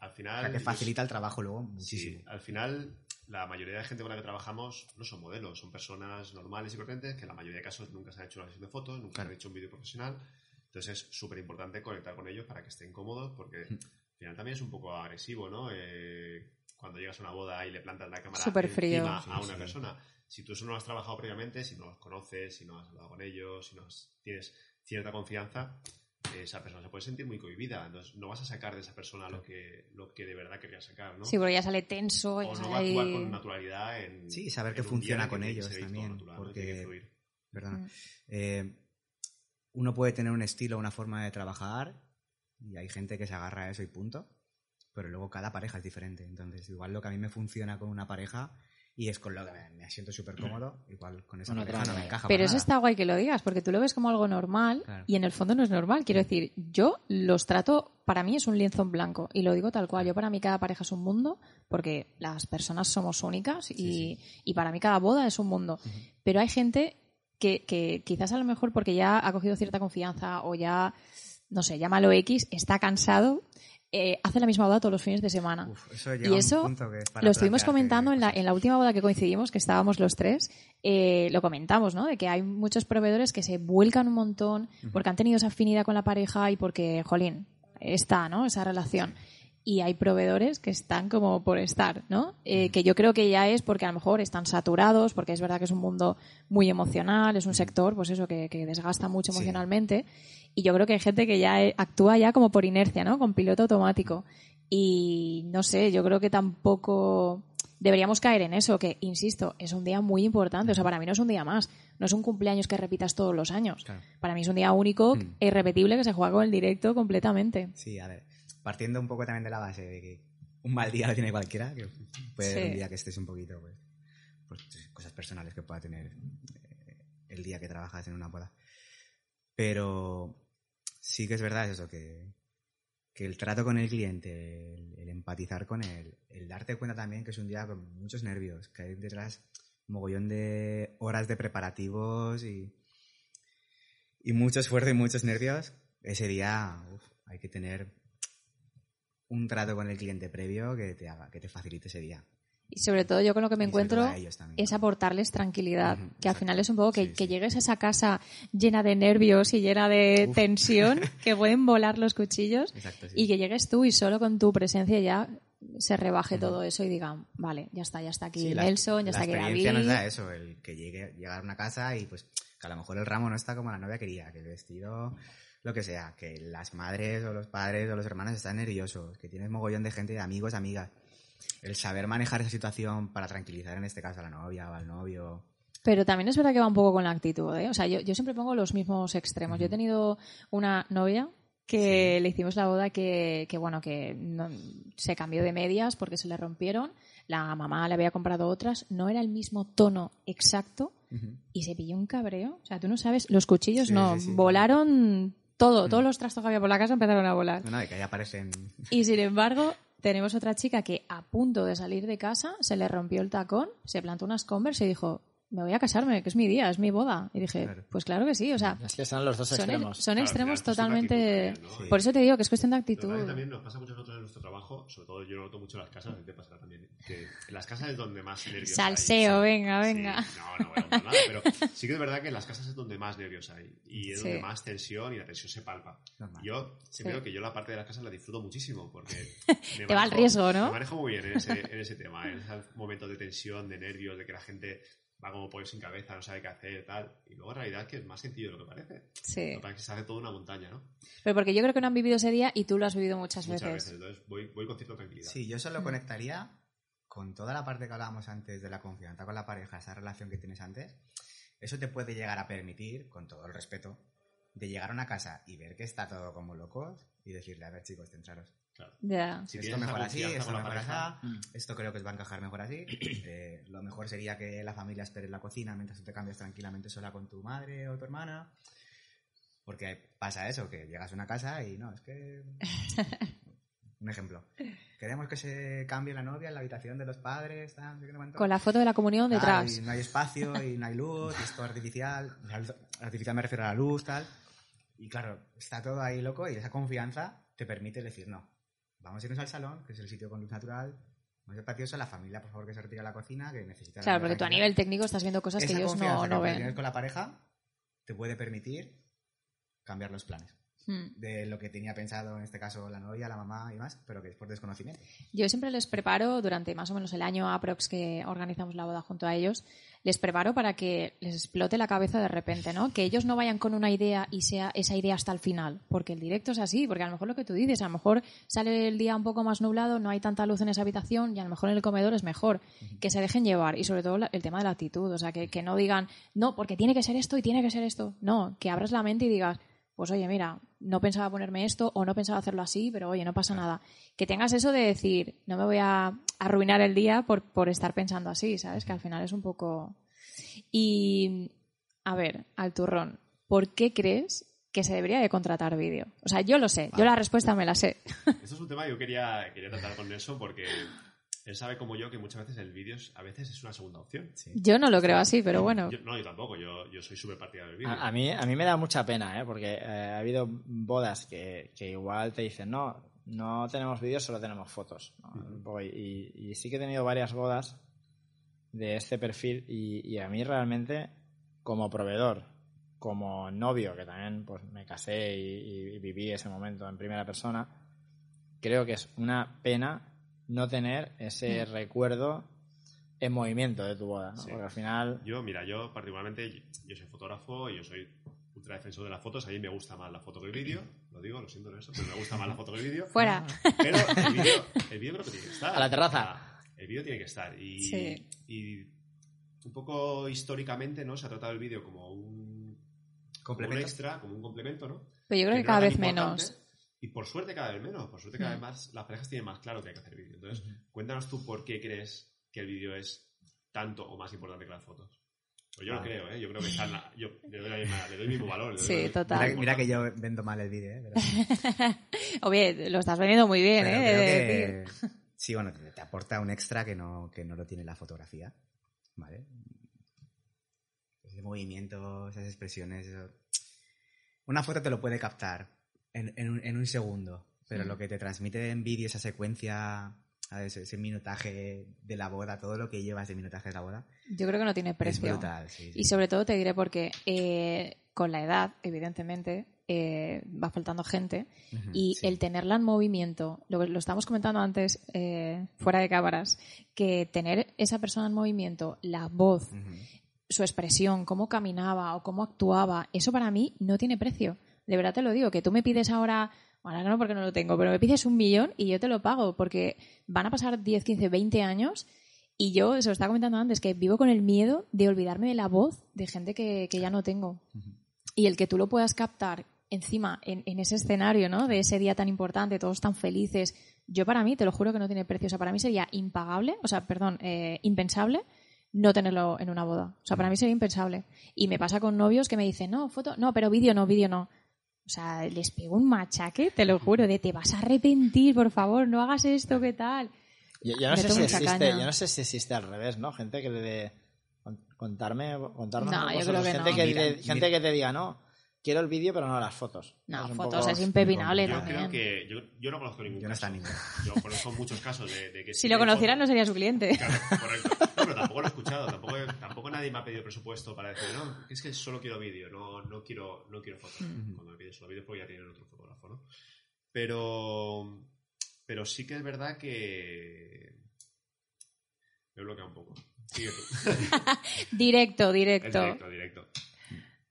al o final. sea, que facilita el trabajo luego Sí, muchísimo. al final, la mayoría de gente con la que trabajamos no son modelos, son personas normales y corrientes que en la mayoría de casos nunca se han hecho una sesión de fotos, nunca Claro. han hecho un vídeo profesional. Entonces es súper importante conectar con ellos para que estén cómodos, porque al final también es un poco agresivo, ¿no? Eh, cuando llegas a una boda y le plantas la cámara Súper frío. encima Sí, a una sí. persona. Si tú eso no lo has trabajado previamente, si no los conoces, si no has hablado con ellos, si no has- tienes cierta confianza, esa persona se puede sentir muy cohibida. Entonces no vas a sacar de esa persona lo que, lo que de verdad querías sacar, ¿no? Sí, porque ya sale tenso. ya o no va a actuar con naturalidad en Sí, saber que en un funciona día con que ellos también, natural, ¿no? porque- Tiene que. Perdona. Mm. Eh, uno puede tener un estilo, una forma de trabajar, y hay gente que se agarra a eso y punto, pero luego cada pareja es diferente. Entonces, igual lo que a mí me funciona con una pareja y es con lo que me, siento súper cómodo, igual con esa pareja no me encaja. Pero eso nada. está guay que lo digas, porque tú lo ves como algo normal Claro. y en el fondo no es normal. Quiero decir, yo los trato, para mí es un lienzo en blanco y lo digo tal cual. Yo para mí cada pareja es un mundo porque las personas somos únicas y, y para mí cada boda es un mundo. Pero hay gente que, que quizás a lo mejor porque ya ha cogido cierta confianza o ya, no sé, llámalo X, está cansado, eh, hace la misma boda todos los fines de semana. Uf, eso llega Y eso punto que es para lo estuvimos comentando en la, cosas. en la última boda que coincidimos, que estábamos los tres, eh, lo comentamos, ¿no? De que hay muchos proveedores que se vuelcan un montón porque han tenido esa afinidad con la pareja y porque, jolín, está, ¿no? Esa relación. y hay proveedores que están como por estar, ¿no? Eh, que yo creo que ya es porque a lo mejor están saturados, porque es verdad que es un mundo muy emocional, es un sector, pues eso, que, que desgasta mucho Sí. Y yo creo que hay gente que ya eh, actúa ya como por inercia, ¿no? Con piloto automático. Y no sé, yo creo que tampoco deberíamos caer en eso, que, insisto, es un día muy importante. O sea, para mí no es un día más. No es un cumpleaños que repitas todos los años. Claro. Para mí es un día único Mm. e irrepetible que se juega con el directo completamente. Sí, a ver, partiendo un poco también de la base de que un mal día lo tiene cualquiera, que puede ser Sí. un día que estés un poquito, pues, pues, cosas personales que pueda tener eh, el día que trabajas en una boda. Pero sí que es verdad eso, que, que el trato con el cliente, el, empatizar con él, el darte cuenta también que es un día con muchos nervios, que hay detrás mogollón de horas de preparativos y, y mucho esfuerzo y muchos nervios, ese día uf, hay que tener un trato con el cliente previo que te haga, que te facilite ese día. Y sobre todo yo con lo que me Y encuentro es aportarles tranquilidad, que al final es un poco que, Sí, que sí. llegues a esa casa llena de nervios y llena de Uf. tensión, que pueden volar los cuchillos, Exacto, sí. y que llegues tú y solo con tu presencia ya se rebaje todo eso y digan, vale, ya está, ya está aquí la- Nelson, ya la está aquí experiencia David. nos da eso, el que llegue llegar a una casa y pues que a lo mejor el ramo no está como la novia quería, que el vestido, lo que sea, que las madres o los padres o los hermanos están nerviosos, que tienes mogollón de gente, de amigos, amigas. El saber manejar esa situación para tranquilizar en este caso a la novia o al novio. Pero también es verdad que va un poco con la actitud, ¿eh? O sea, yo, yo siempre pongo los mismos extremos. Yo he tenido una novia que le hicimos la boda que, que bueno, que no- se cambió de medias porque se le rompieron. La mamá le había comprado otras. No era el mismo tono exacto y se pilló un cabreo. O sea, tú no sabes, los cuchillos Sí, no, sí, volaron todo. Todos los trastos que había por la casa empezaron a volar. No, no, de que ahí aparecen... Y sin embargo, tenemos otra chica que a punto de salir de casa se le rompió el tacón, se plantó unas Converse y dijo, me voy a casarme, que es mi día, es mi boda. Y dije, Claro. pues claro que sí, o sea, Es que son los dos son, extremos. son Claro, extremos totalmente... actitud también, ¿no? Por eso te digo que es cuestión de actitud. también nos pasa mucho a nosotros en nuestro trabajo, sobre todo yo lo noto mucho en las casas, te pasará también, que en las casas es donde más nervios Salseo, hay. venga, Sí, venga. no, no voy a nada, pero sí que es verdad que en las casas es donde más nervios hay y es Sí. donde más tensión y la tensión se palpa. Normal. Yo siempre digo que yo la parte de las casas la disfruto muchísimo porque me Te va al riesgo, ¿no? Me manejo muy bien en ese, en ese tema, en esos momentos de tensión, de nervios, de que la gente va como pollo sin cabeza, no sabe qué hacer, tal. Y luego en realidad es que es más sencillo de lo que parece. Sí. Lo que que se hace toda una montaña, ¿no? Pero porque yo creo que no han vivido ese día y tú lo has vivido muchas, Muchas veces. veces. Entonces voy, voy con cierta tranquilidad. Sí, yo solo conectaría con toda la parte que hablábamos antes de la confianza con la pareja, esa relación que tienes antes. Eso te puede llegar a permitir, con todo el respeto, de llegar a una casa y ver que está todo como locos y decirle, a ver chicos, centraros. Claro. Ya. Si esto mejor así, esto mejor pareja, así, esto creo que os va a encajar mejor así. Eh, lo mejor sería que la familia espere en la cocina mientras tú te cambias tranquilamente sola con tu madre o tu hermana. Porque pasa eso, que llegas a una casa y no, es que... Un ejemplo. Queremos que se cambie la novia en la habitación de los padres, tal. Con la foto de la comunión detrás. y no hay espacio y no hay luz, y es todo artificial. Artificial me refiero a la luz, tal. Y claro, está todo ahí loco y esa confianza te permite decir, no, vamos a irnos al salón, que es el sitio con luz natural, más espacioso, la familia, por favor, que se retire a la cocina, que necesita... Claro, porque tú a nivel técnico estás viendo cosas que ellos no, que no ven. con la pareja te puede permitir cambiar los planes. Hmm. De lo que tenía pensado, en este caso, la novia, la mamá y más, pero que es por desconocimiento. Yo siempre les preparo durante más o menos el año aprox que organizamos la boda junto a ellos, les preparo para que les explote la cabeza de repente, ¿no? Que ellos no vayan con una idea y sea esa idea hasta el final, porque el directo es así, porque a lo mejor lo que tú dices, a lo mejor sale el día un poco más nublado, no hay tanta luz en esa habitación y a lo mejor en el comedor es mejor, que se dejen llevar y sobre todo el tema de la actitud, o sea, que, que no digan, no, porque tiene que ser esto y tiene que ser esto, no, que abras la mente y digas, pues oye, mira, no pensaba ponerme esto o no pensaba hacerlo así, pero oye, no pasa nada. Que tengas eso de decir, no me voy a arruinar el día por, por estar pensando así, ¿sabes? Que al final es un poco... Y, a ver, al turrón, ¿por qué crees que se debería de contratar vídeo? O sea, yo lo sé, yo la respuesta me la sé. Esto es un tema que yo quería, quería tratar con Nelson porque él sabe como yo que muchas veces el vídeo es- a veces es una segunda opción. Yo no lo creo así, pero bueno. Yo- no, yo tampoco, yo, yo soy súper partidario del vídeo. A, a mí, a mí me da mucha pena, ¿eh? porque eh, ha habido bodas que, que igual te dicen, no, no tenemos vídeos, solo tenemos fotos. ¿no? Y, y sí que he tenido varias bodas de este perfil y, y a mí realmente, como proveedor, como novio, que también pues, me casé y viví ese momento en primera persona, creo que es una pena no tener ese recuerdo en movimiento de tu boda, ¿no? Sí. Porque al final... Yo, mira, yo particularmente, yo soy fotógrafo y yo soy ultra defensor de las fotos. A mí me gusta más la foto que el vídeo. Lo digo, lo siento en eso, pero me gusta más la foto que el vídeo. Fuera. Pero el vídeo, el vídeo creo que tiene que estar. A la terraza. Ah, El vídeo tiene que estar. Y, Sí. y un poco históricamente, ¿no? Se ha tratado el vídeo como un, como un extra, como un complemento, ¿no? Pero yo creo que no cada vez menos. Y por suerte cada vez menos. Por suerte cada vez más las parejas tienen más claro que hay que hacer vídeo. Entonces, cuéntanos tú por qué crees que el vídeo es tanto o más importante que las fotos. Pues yo lo Ah. creo, ¿eh? Yo creo que está en la- yo le doy, la misma- le doy el mismo valor. le doy- Sí, total. Mira, mira que yo vendo mal el vídeo, ¿eh? Pero, Oye, lo estás vendiendo muy bien, pero ¿eh? creo que- sí, bueno, te, te aporta un extra que no, que no lo tiene la fotografía. ¿Vale? Ese movimiento, esas expresiones. eso- Una foto te lo puede captar en, en un, en un segundo, pero Mm. lo que te transmite en vídeo, esa secuencia, ese minutaje de la boda, todo lo que lleva ese minutaje de la boda, Yo creo que no tiene es precio. brutal. sí, sí. Y sobre todo te diré porque eh, con la edad, evidentemente, eh, va faltando gente y sí. el tenerla en movimiento, lo, lo estábamos comentando antes eh, fuera de cámaras, que tener esa persona en movimiento, la voz, su expresión, cómo caminaba o cómo actuaba, eso para mí no tiene precio. De verdad te lo digo, que tú me pides ahora, ahora no porque no lo tengo, pero me pides un millón y yo te lo pago porque van a pasar 10, 15, 20 años y yo, se lo estaba comentando antes, que vivo con el miedo de olvidarme de la voz de gente que, que ya no tengo. Y el que tú lo puedas captar encima en, en ese escenario, ¿no? De ese día tan importante, todos tan felices. Yo para mí, te lo juro que no tiene precio. O sea, para mí sería impagable, o sea, perdón, eh, impensable no tenerlo en una boda. O sea, para mí sería impensable. Y me pasa con novios que me dicen, no, foto, no, pero vídeo no, vídeo no. O sea, les pego un machaque, te lo juro, de te vas a arrepentir, por favor, no hagas esto, ¿qué tal? Yo, yo no sé si existe, caña. yo no sé si existe al revés, ¿no? Gente que le con- contarme, contarnos No, yo creo que gente no. que Mira, te- mira. gente que te diga, no, quiero el vídeo pero no las fotos. No, Es fotos poco- es impepinable Yo también. creo que. Yo, yo no conozco ningún Yo no caso. está ninguno. Yo conozco muchos casos de, de que. Si lo conocieran no sería su cliente. Claro, correcto. Tampoco lo he escuchado. Tampoco, tampoco nadie me ha pedido presupuesto para decir, no, es que solo quiero vídeo, no, no, quiero, no quiero fotos. Cuando me piden solo vídeo, pues ya tienen otro fotógrafo, ¿no? Pero. Pero sí que es verdad que. Me bloquea un poco. Sigue tú. Directo, Es directo. directo, directo.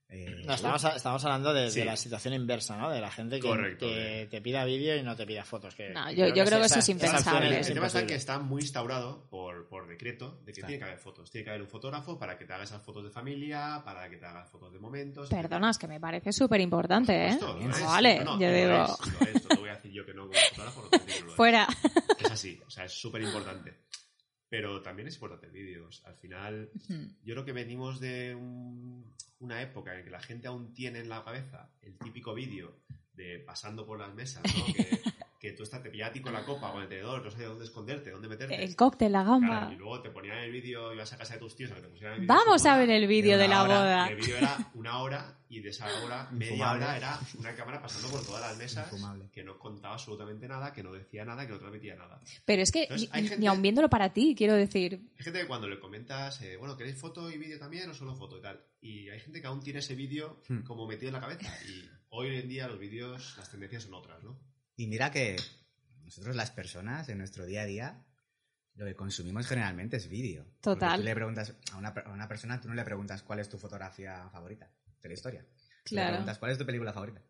Eh, No, estamos, estamos hablando de, la situación inversa, ¿no? De la gente que, Correcto, que de- te pida vídeo y no te pida fotos. Que, No, yo- yo creo que eso es impensable. El es tema está que está muy instaurado por, por decreto de que Está. tiene que haber fotos. Tiene que haber un fotógrafo para que te haga esas fotos de familia, para que te haga fotos de momentos. Perdonas, que me parece súper importante, ¿eh? No es. vale, No, yo digo, es, es. Te voy a decir yo que no como fotógrafo, no es. fuera. Es así, o sea, es súper importante. Pero también es importante el vídeo. Al final, yo creo que venimos de un- una época en que la gente aún tiene en la cabeza el típico vídeo de pasando por las mesas, ¿no? que, que tú estás, te pillaba a ti con la copa, con el tenedor, no sabías dónde esconderte, dónde meterte. El cóctel, la Claro, gamba. y luego te ponían el vídeo, ibas a casa de tus tíos a que te pusieran el vídeo. de Vamos a ver el vídeo de de la hora, boda. El vídeo era una hora y de esa hora, media Infumable. hora, era una cámara pasando por todas las mesas Infumable. que no contaba absolutamente nada, que no decía nada, que no transmitía nada. Pero es que Entonces, ni, hay ni gente- aun viéndolo para ti, quiero decir. Hay gente que cuando le comentas, eh, bueno, ¿queréis foto y vídeo también o solo foto y tal? Y hay gente que aún tiene ese vídeo Hmm. como metido en la cabeza. Y hoy en día los vídeos, las tendencias son otras, ¿no? Y mira que nosotros las personas en nuestro día a día lo que consumimos generalmente es vídeo. Total. Tú le preguntas a una, a una persona, tú no le preguntas cuál es tu fotografía favorita de la historia. Tú Le Claro. preguntas cuál es tu película favorita.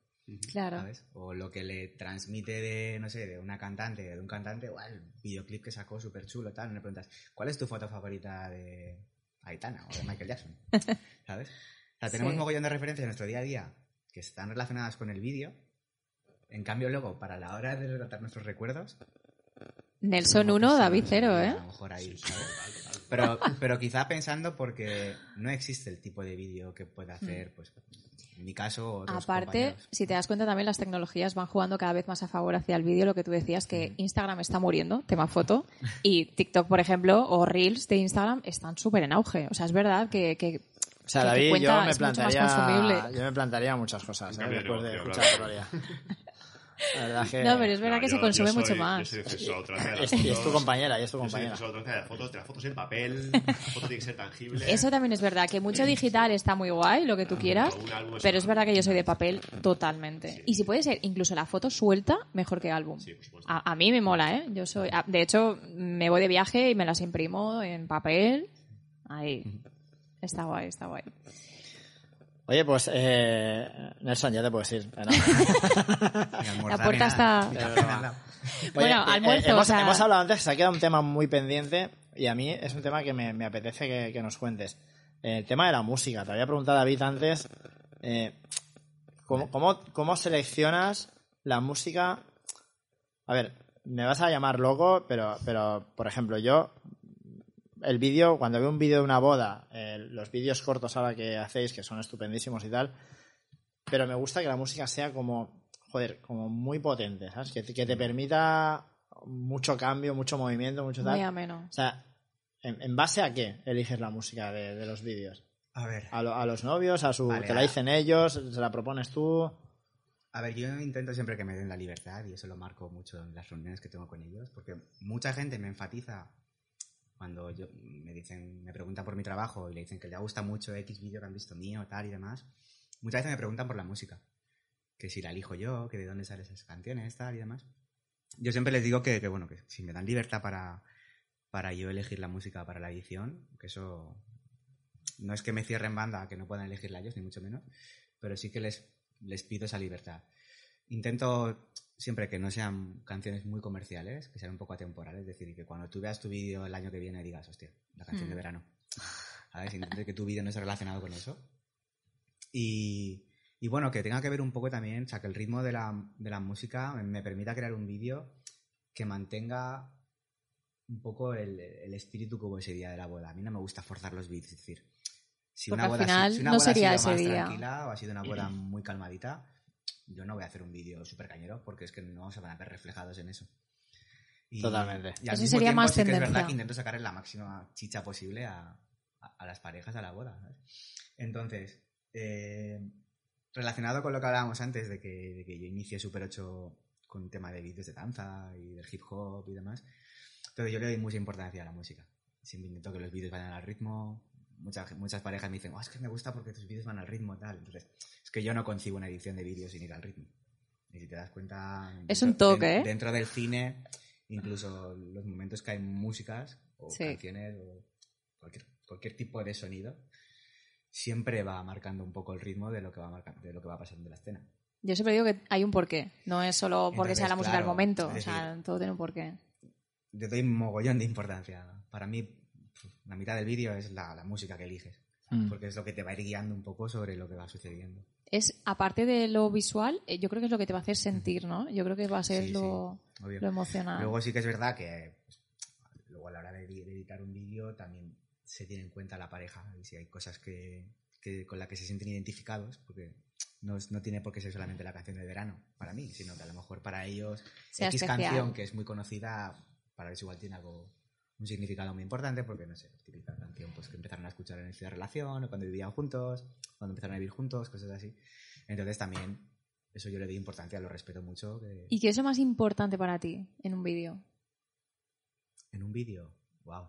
Claro. ¿sabes? O lo que le transmite de, no sé, de una cantante, de un cantante, o el videoclip que sacó súper chulo, tal. No le preguntas, ¿cuál es tu foto favorita de Aitana o de Michael Jackson? ¿Sabes? O sea, tenemos Sí. un mogollón de referencias en nuestro día a día que están relacionadas con el vídeo. En cambio, luego, para la hora de relatar nuestros recuerdos... Nelson a lo mejor 1, sí, David sí, 0, A ¿eh? lo mejor ahí, ¿sabes? Pero, pero quizá pensando porque no existe el tipo de vídeo que pueda hacer, pues, en mi caso, otros Aparte, compañeros. si te das cuenta también las tecnologías van jugando cada vez más a favor hacia el vídeo, lo que tú decías, que Instagram está muriendo, tema foto, y TikTok, por ejemplo, o Reels de Instagram están súper en auge. O sea, es verdad que... que O sea, David, cuenta yo me es mucho más plantaría, consumible. yo me plantaría muchas cosas ¿eh? después de escuchar a. La verdad que... No, pero es verdad No, que se yo- consume yo soy- mucho Yo más. soy de las Es, y es tu compañera, y es tu Yo soy compañera. de las fotos, de las fotos en papel. La foto tiene que ser tangible. Eso también es verdad, que mucho digital está muy guay, lo que tú quieras, álbum es pero es verdad que yo soy de papel totalmente. Y si puede ser incluso la foto suelta, mejor que álbum. Sí, por supuesto. A, a mí me mola, ¿eh? Yo soy... a- De hecho, me voy de viaje y me las imprimo en papel. Ahí. Está guay, está guay. Oye, pues, eh, Nelson, ya te puedes ir. La puerta está- nada. Bueno, eh, almuerzo, hemos, o sea- hemos hablado antes, se ha quedado un tema muy pendiente y a mí es un tema que me, me apetece que, que nos cuentes. El tema de la música. Te había preguntado David antes, eh, ¿cómo, cómo, cómo seleccionas la música? A ver, me vas a llamar loco, pero, pero por ejemplo, yo, el vídeo, cuando veo un vídeo de una boda, eh, los vídeos cortos ahora que hacéis, que son estupendísimos y tal, pero me gusta que la música sea como, joder, como muy potente, ¿sabes? Que, te- que te permita mucho cambio, mucho movimiento, mucho tal. Muy ameno. O sea, ¿en, en base a qué eliges la música de, de los vídeos? A ver, ¿A, lo- a los novios? ¿A su, Vale, ¿Te la dicen ellos? ¿Se la propones tú? a ver, yo intento siempre que me den la libertad y eso lo marco mucho en las reuniones que tengo con ellos, porque mucha gente me enfatiza cuando yo, me dicen, me preguntan por mi trabajo y le dicen que le gusta mucho X vídeo que han visto mío, tal y demás. Muchas veces me preguntan por la música, que si la elijo yo, que de dónde salen esas canciones, tal y demás. Yo siempre les digo que, que, bueno, que si me dan libertad para, para yo elegir la música para la edición, que eso no es que me cierren banda, que no puedan elegirla ellos, ni mucho menos, pero sí que les, les pido esa libertad. Intento siempre que no sean canciones muy comerciales, que sean un poco atemporales, es decir, que cuando tú veas tu vídeo el año que viene digas, hostia, la canción de Mm. verano. ¿Sabes? Intento que tu vídeo no esté relacionado con eso. Y, y bueno, que tenga que ver un poco también, o sea, que el ritmo de la, de la música me, me permita crear un vídeo que mantenga un poco el, el espíritu que hubo ese día de la boda. A mí no me gusta forzar los beats, es decir, si Porque una al boda, ha final si una no boda ha sería sido ese más día. tranquila o ha sido una boda muy calmadita, yo no voy a hacer un vídeo súper cañero porque es que no se van a ver reflejados en eso. Y- Totalmente. Y al Eso mismo sería tiempo más sí que es verdad tendencia. que intento sacarle la máxima chicha posible a, a- a las parejas a la boda. ¿sabes? Entonces, eh, relacionado con lo que hablábamos antes de que, de que yo inicié Super 8 con un tema de vídeos de danza y del hip hop y demás, entonces yo le doy mucha importancia a la música. Siempre intento que los vídeos vayan al ritmo. Muchas, muchas parejas me dicen, "Oh, es que me gusta porque tus vídeos van al ritmo tal. Entonces, es que yo no concibo una edición de vídeos sin ir al ritmo. Y si te das cuenta... Es dentro- un toque, ¿eh? Dentro del cine, incluso los momentos que hay músicas o Sí. canciones o cualquier, cualquier tipo de sonido, siempre va marcando un poco el ritmo de lo que va, marca- de lo que va pasando en la escena. Yo siempre digo que hay un porqué. No es solo porque Entonces, sea la música del claro, momento. es O sea, todo tiene un porqué. Le doy un mogollón de importancia. Para mí, la mitad del vídeo es la, la música que eliges. Mm. Porque es lo que te va a ir guiando un poco sobre lo que va sucediendo. Es, aparte de lo visual, eh, yo creo que es lo que te va a hacer sentir, ¿no? Yo creo que va a ser Sí, lo, sí, lo emocional. Luego sí que es verdad que pues, luego a la hora de, de editar un vídeo también se tiene en cuenta la pareja y si hay cosas que, que- con las que se sienten identificados, porque no, no tiene por qué ser solamente la canción de verano para mí, sino que a lo mejor para ellos Sea X especial. canción que es muy conocida, para ellos igual tiene algo un significado muy importante porque no sé, típica canción pues que empezaron a escuchar en esta relación o cuando vivían juntos, cuando empezaron a vivir juntos, cosas así. Entonces también eso yo le doy importancia, lo respeto mucho. que- ¿Y qué es lo más importante para ti en un vídeo? En un vídeo, wow.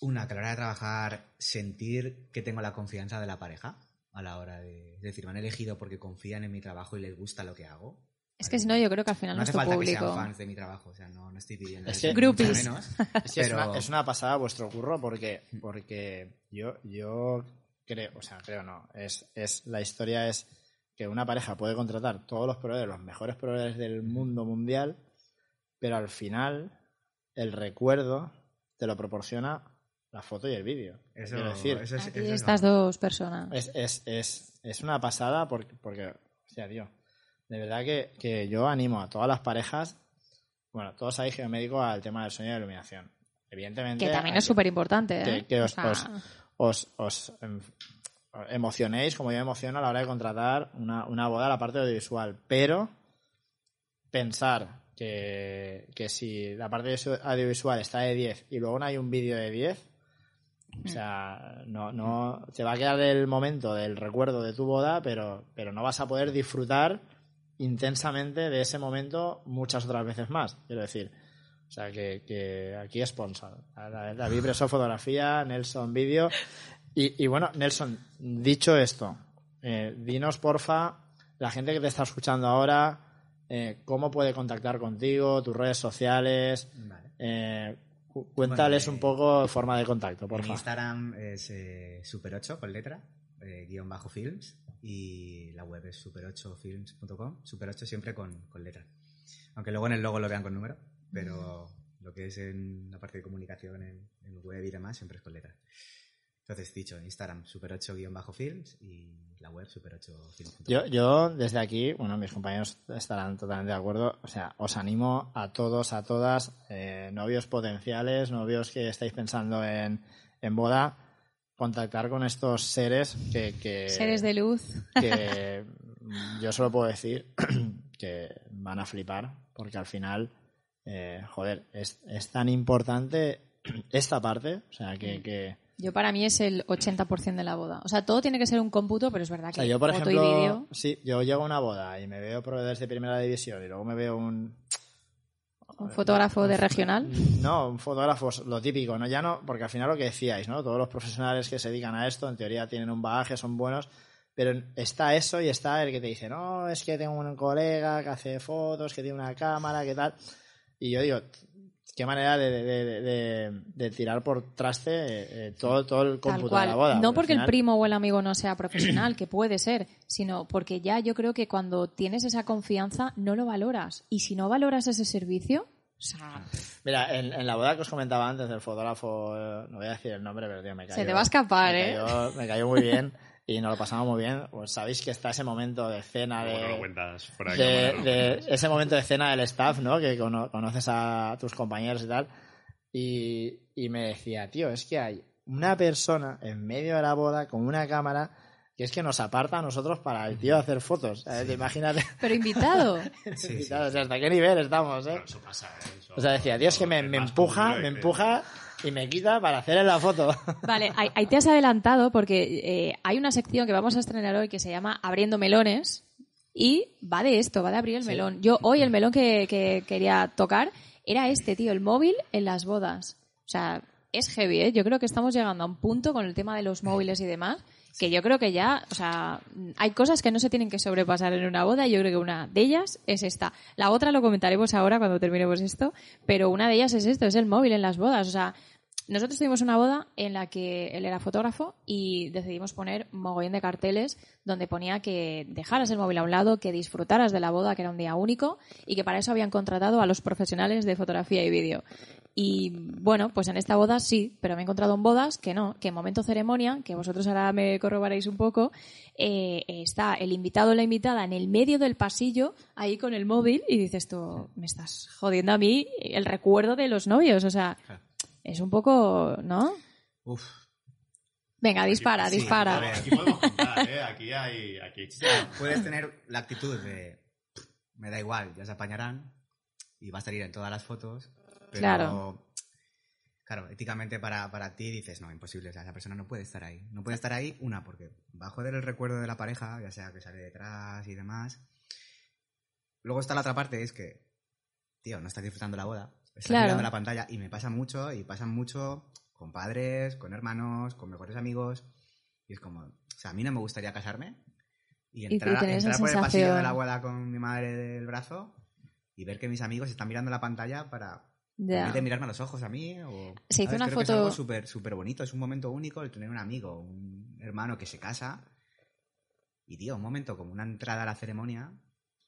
Una, que a la hora de trabajar, sentir que tengo la confianza de la pareja a la hora de... Es decir, me han elegido porque confían en mi trabajo y les gusta lo que hago. Es que si no, yo creo que al final No hace nuestro falta que sean fans de mi trabajo, o sea, no, no estoy pidiendo Es que- Groupies. menos, Es, que es pero- una, es una pasada vuestro curro porque, porque yo, yo creo, o sea, creo no, es, es, la historia es que una pareja puede contratar todos los proveedores, los mejores proveedores del mundo mundial, pero al final el recuerdo te lo proporciona la foto y el vídeo. Eso, Quiero decir, eso es- Aquí eso es estas dos personas. es, es, es, es una pasada porque, porque o sea, tío, de verdad que, que yo animo a todas las parejas, bueno, todos sabéis que yo me dedico al tema del y la iluminación. Evidentemente. Que también es súper importante, ¿eh? que, que os, O sea, os, os- os, em, emocionéis como yo me emociono a la hora de contratar una, una boda a la parte audiovisual. Pero pensar que, que si la parte de- audiovisual está de 10 y luego no hay un vídeo de 10, o sea, no, no, te va a quedar el momento del recuerdo de tu boda, pero, pero no vas a poder disfrutar intensamente de ese momento muchas otras veces más. Quiero decir, o sea, que, que aquí sponsor. David Bresó Fotografía, Nelson Vídeo. Y, y bueno, Nelson, dicho esto, eh, dinos porfa, la gente que te está escuchando ahora, eh, cómo puede contactar contigo, tus redes sociales. Vale. eh, cuéntales Bueno, eh, un poco forma de contacto, En porfa. Instagram es eh, super8 con letra, eh, guion bajo films, y la web es super8films.com, super8 siempre con, con letra. Aunque luego en el logo lo vean con número, pero lo que es en la parte de comunicación en, en web y demás siempre es con letra. Entonces, dicho, Instagram super8-films y la web super8films.com. Yo, yo desde aquí, bueno, mis compañeros estarán totalmente de acuerdo. O sea, os animo a todos, a todas, eh, novios potenciales, novios que estáis pensando en, en boda, contactar con estos seres que, que Seres de luz. que yo solo puedo decir que van a flipar, porque al final, eh, joder, es, es tan importante esta parte, o sea, Mm. que, que Yo para mí es el 80% de la boda. O sea, todo tiene que ser un cómputo, pero es verdad O que sea, yo, por foto y ejemplo, vídeo... sí, yo llego a una boda y me veo proveedores de primera división y luego me veo un... Un fotógrafo de regional. No, un fotógrafo, lo típico, ¿no? Ya no, porque al final lo que decíais, ¿no? Todos los profesionales que se dedican a esto, en teoría tienen un bagaje, son buenos, pero está eso y está el que te dice, no, es que tengo un colega que hace fotos, que tiene una cámara, que tal. Y yo digo, qué manera de, de- de- de- de tirar por traste eh, eh, todo, todo el cómputo de la boda. no porque el primo o el amigo no sea profesional, que puede ser, sino porque ya yo creo que cuando tienes esa confianza no lo valoras. Y si no valoras ese servicio, o sea, Mira, en, en la boda que os comentaba antes del fotógrafo, eh, no voy a decir el nombre, pero tío, me cayó. Se te va a escapar, me ¿eh? Cayó, me cayó muy bien y nos lo pasamos muy bien. Pues sabéis que está ese momento de cena de, cuentas fuera de, de- cámara, ¿no? de- ese momento de cena del staff, ¿no? Que cono- conoces a tus compañeros y tal. Y, y me decía, tío, es que hay una persona en medio de la boda con una cámara que es que nos aparta a nosotros para el tío hacer fotos. Imagínate. pero invitado. Sí, sí. O sea, ¿Hasta qué nivel estamos, eh? Bueno, eso pasa, ¿eh? Eso- O sea, decía, Dios, que me, me empuja, me empuja y me quita para hacer la foto. Vale, ahí, ahí te has adelantado porque eh, hay una sección que vamos a estrenar hoy que se llama Abriendo Melones y va de esto, va de abrir el melón. Yo hoy el melón que, que quería tocar era este, tío, el móvil en las bodas. O sea, es heavy, ¿eh? Yo creo que estamos llegando a un punto con el tema de los móviles y demás que yo creo que ya, o sea, hay cosas que no se tienen que sobrepasar en una boda y yo creo que una de ellas es esta. La otra lo comentaremos ahora cuando terminemos esto, pero una de ellas es esto, es el móvil en las bodas. O sea, nosotros tuvimos una boda en la que él era fotógrafo y decidimos poner mogollón de carteles donde ponía que dejaras el móvil a un lado, que disfrutaras de la boda, que era un día único y que para eso habían contratado a los profesionales de fotografía y vídeo. Y bueno, pues en esta boda sí, pero me he encontrado en bodas que no, que en momento ceremonia, que vosotros ahora me corroboraréis un poco, eh, está el invitado o la invitada en el medio del pasillo, ahí con el móvil, y dices tú, me estás jodiendo a mí el recuerdo de los novios, o sea, es un poco, ¿no? Uf, Venga, dispara, dispara. a ver. Aquí podemos contar, ¿eh? Aquí hay... Aquí puedes tener la actitud de me da igual, ya se apañarán y va a salir en todas las fotos, pero Claro. claro, éticamente para, para ti dices, no, imposible, o sea, esa persona no puede estar ahí. No puede estar ahí, una, porque va a joder el recuerdo de la pareja, ya sea que sale detrás y demás. Luego está la otra parte, es que, tío, no estás disfrutando la boda, estás Claro. mirando la pantalla y me pasa mucho, y pasa mucho con padres, con hermanos, con mejores amigos, y es como, o sea, a mí no me gustaría casarme y entrar, esa entrar por el pasillo de la boda con mi madre del brazo y ver que mis amigos están mirando la pantalla para vez de mirarme a los ojos a mí o Se hizo ¿sabes? una Creo que es foto- algo súper súper bonito es un momento único el tener un amigo un hermano que se casa y tío un momento como una entrada a la ceremonia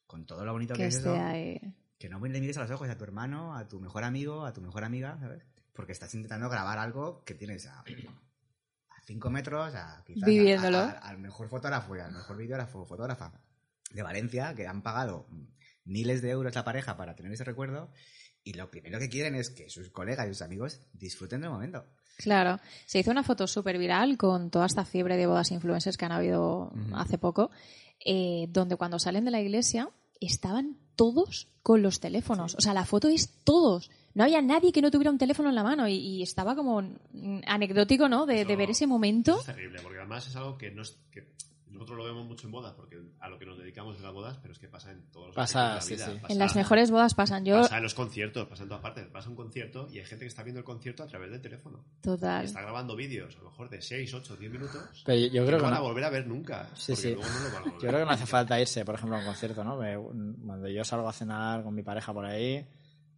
con todo lo bonito que, Que es eso ahí. que no le mires a los ojos a tu hermano a tu mejor amigo a tu mejor amiga ¿sabes? porque estás intentando grabar algo que tienes a, a cinco metros a quizás Viviéndolo. a- al mejor fotógrafo y al mejor videógrafo fotógrafa de Valencia que han pagado miles de euros la pareja para tener ese recuerdo y lo primero que quieren es que sus colegas y sus amigos disfruten del momento. Claro, se hizo una foto súper viral con toda esta fiebre de bodas influencers que han habido hace poco, eh, donde cuando salen de la iglesia estaban todos con los teléfonos. O sea, la foto es todos. No había nadie que no tuviera un teléfono en la mano y, y estaba como anecdótico, ¿no? De, ver ese momento. Es terrible, porque además es algo que no es... Que nosotros lo vemos mucho en bodas, porque a lo que nos dedicamos es las bodas, pero es que pasa en todos los Pasa, aspectos de la sí, vida. sí. Pasa- En las mejores bodas pasan. Yo, Pasa en los conciertos, pasa en todas partes. Vas a un concierto y hay gente que está viendo el concierto a través del teléfono. Y total. está grabando vídeos, a lo mejor de 6, 8, 10 minutos. Pero yo, creo no que van a volver a ver nunca. Sí, sí. luego no lo van a volver yo creo que no hace falta irse, por ejemplo, a un concierto, ¿no? Cuando yo salgo a cenar con mi pareja por ahí,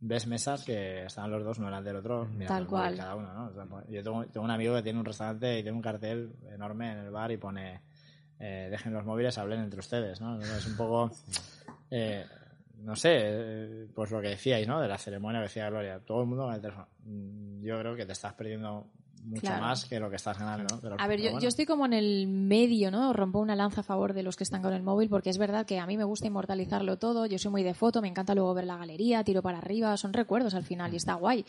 ves mesas que están los dos uno delante del otro, mirando Tal cual. cada uno, ¿no? O sea, pues, yo tengo, tengo un amigo que tiene un restaurante y tiene un cartel enorme en el bar y pone eh, dejen los móviles, hablen entre ustedes, ¿no? Es un poco, eh, no sé, eh, pues lo que decíais, ¿no? De la ceremonia que decía Gloria, todo el mundo con el teléfono. Mm, Yo creo que te estás perdiendo mucho Claro. más que lo que estás ganando, ¿no? Pero- A ver, yo, bueno. yo estoy como en el medio, ¿no? Rompo una lanza a favor de los que están con el móvil, porque es verdad que a mí me gusta inmortalizarlo todo. Yo soy muy de foto, me encanta luego ver la galería, tiro para arriba, son recuerdos al final y está guay.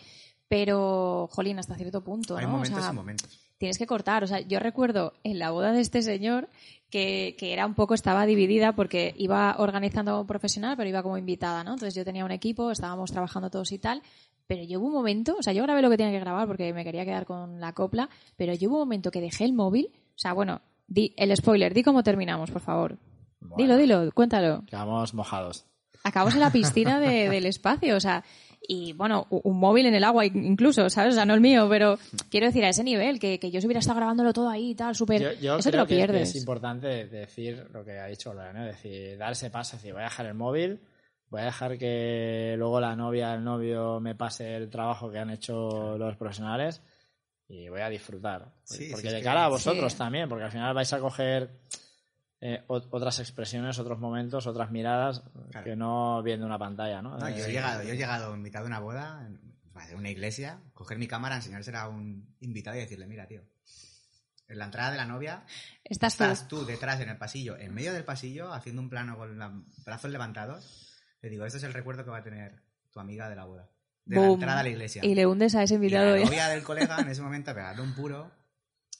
Pero, jolín, hasta cierto punto, Hay ¿no? O momentos sea, y momentos. Tienes que cortar. O sea, yo recuerdo en la boda de este señor que, que era un poco, estaba dividida porque iba organizando como profesional, pero iba como invitada, ¿no? Entonces yo tenía un equipo, estábamos trabajando todos y tal, pero yo hubo un momento, o sea, yo grabé lo que tenía que grabar porque me quería quedar con la copla, pero yo hubo un momento que dejé el móvil, o sea, bueno, di, el spoiler, di cómo terminamos, por favor. Bueno, Dilo, dilo, cuéntalo. Quedamos mojados. Acabamos en la piscina de- del espacio, o sea, y bueno, un móvil en el agua incluso, ¿sabes? O sea, no el mío, pero quiero decir, a ese nivel, que, que yo se hubiera estado grabándolo todo ahí y tal, súper... Yo, yo Eso te creo lo que es- que pierdes. es importante decir lo que ha dicho Lola, ¿no? Es decir, dar ese paso, es decir, voy a dejar el móvil, voy a dejar que luego la novia, el novio me pase el trabajo que han hecho los profesionales y voy a disfrutar. Sí, porque sí, de cara a vosotros Sí. también, porque al final vais a coger eh, ot- otras expresiones, otros momentos, otras miradas Claro. que no viendo una pantalla, ¿no? No, yo, Eh, he llegado, yo he llegado en mitad de una boda, en una iglesia, coger mi cámara, enseñársela a un invitado y decirle, mira, tío, en la entrada de la novia Estás tú. estás tú detrás en el pasillo, en medio del pasillo, haciendo un plano con los brazos levantados. Le digo, este es el recuerdo que va a tener tu amiga de la boda. De la entrada a la iglesia. Y le hundes a ese Y invitado. la ya. novia del colega en ese momento pegarle un puro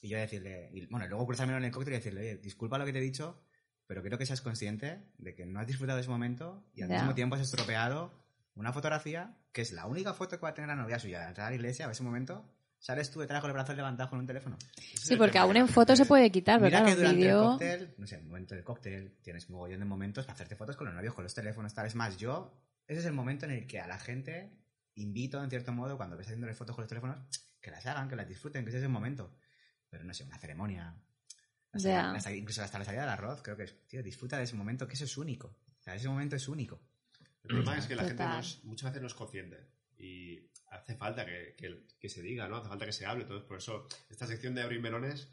y yo decirle, y, bueno, luego cruzármelo en el cóctel y decirle, oye, disculpa lo que te he dicho, pero quiero que seas consciente de que no has disfrutado de ese momento y al Ya. mismo tiempo has estropeado una fotografía que es la única foto que va a tener la novia suya de entrar a la iglesia a ese momento. Sales tú detrás con el brazo levantado con un teléfono. Ese Sí, el porque aún en foto se puede quitar, Mira claro, que durante el vídeo... cóctel, no sé, el momento del cóctel tienes un mogollón de momentos para hacerte fotos con los novios, con los teléfonos, tal. Es más, yo, ese es el momento en el que a la gente invito, en cierto modo, cuando ves haciéndole fotos con los teléfonos, que las hagan, que las disfruten, que ese es el momento. Pero no sé, una ceremonia. salida- Ya. la salida- incluso hasta la salida del arroz, creo que tío, disfruta de ese momento, que eso es único. O sea, ese momento es único. El problema es que la gente Total. no es- muchas veces no es consciente y hace falta que, que- que se diga, ¿no? Hace falta que se hable. Entonces, por eso, esta sección de abrir melones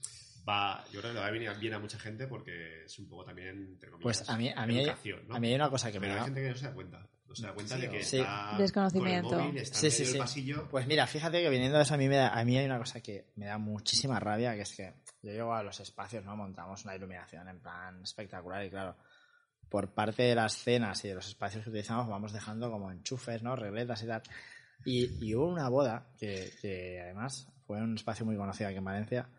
va, yo creo que le va a venir bien a mucha gente porque es un poco también, entre comillas, Pues a mí, a mí, hay, educación, ¿no? a mí hay una cosa que me Pero hay da... gente que no se da cuenta. No se da cuenta Sí, de que sí. está Desconocimiento. con el móvil, está Sí, en sí, sí. pasillo. Pues mira, fíjate que viniendo de eso a mí, me da- a mí hay una cosa que me da muchísima rabia, que es que yo llego a los espacios, ¿no? Montamos una iluminación en plan espectacular y claro, por parte de las cenas y de los espacios que utilizamos vamos dejando como enchufes, ¿no? Regletas y tal. Y, y hubo una boda que, que además fue un espacio muy conocido aquí en Valencia.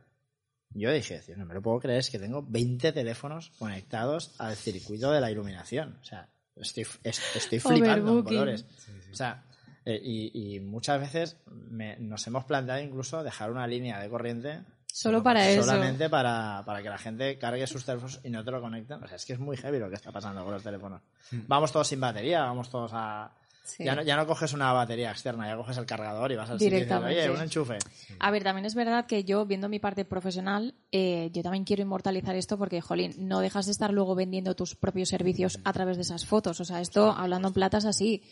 Yo dije, "Tío, no me lo puedo creer, es que tengo 20 teléfonos conectados al circuito de la iluminación. O sea, estoy, es- estoy flipando en colores. O sea, eh, y, y muchas veces me- nos hemos planteado incluso dejar una línea de corriente Solo para eso. solamente para, para que la gente cargue sus teléfonos y no te lo conecten. O sea, es que es muy heavy lo que está pasando con los teléfonos. Vamos todos sin batería, vamos todos a... Sí. Ya, no, ya no coges una batería externa, ya coges el cargador y vas al sitio y dices, Directamente. oye, un enchufe. A ver, también es verdad que yo, viendo mi parte profesional, eh, yo también quiero inmortalizar esto porque, jolín, no dejas de estar luego vendiendo tus propios servicios a través de esas fotos. O sea, esto, hablando en plata, es así.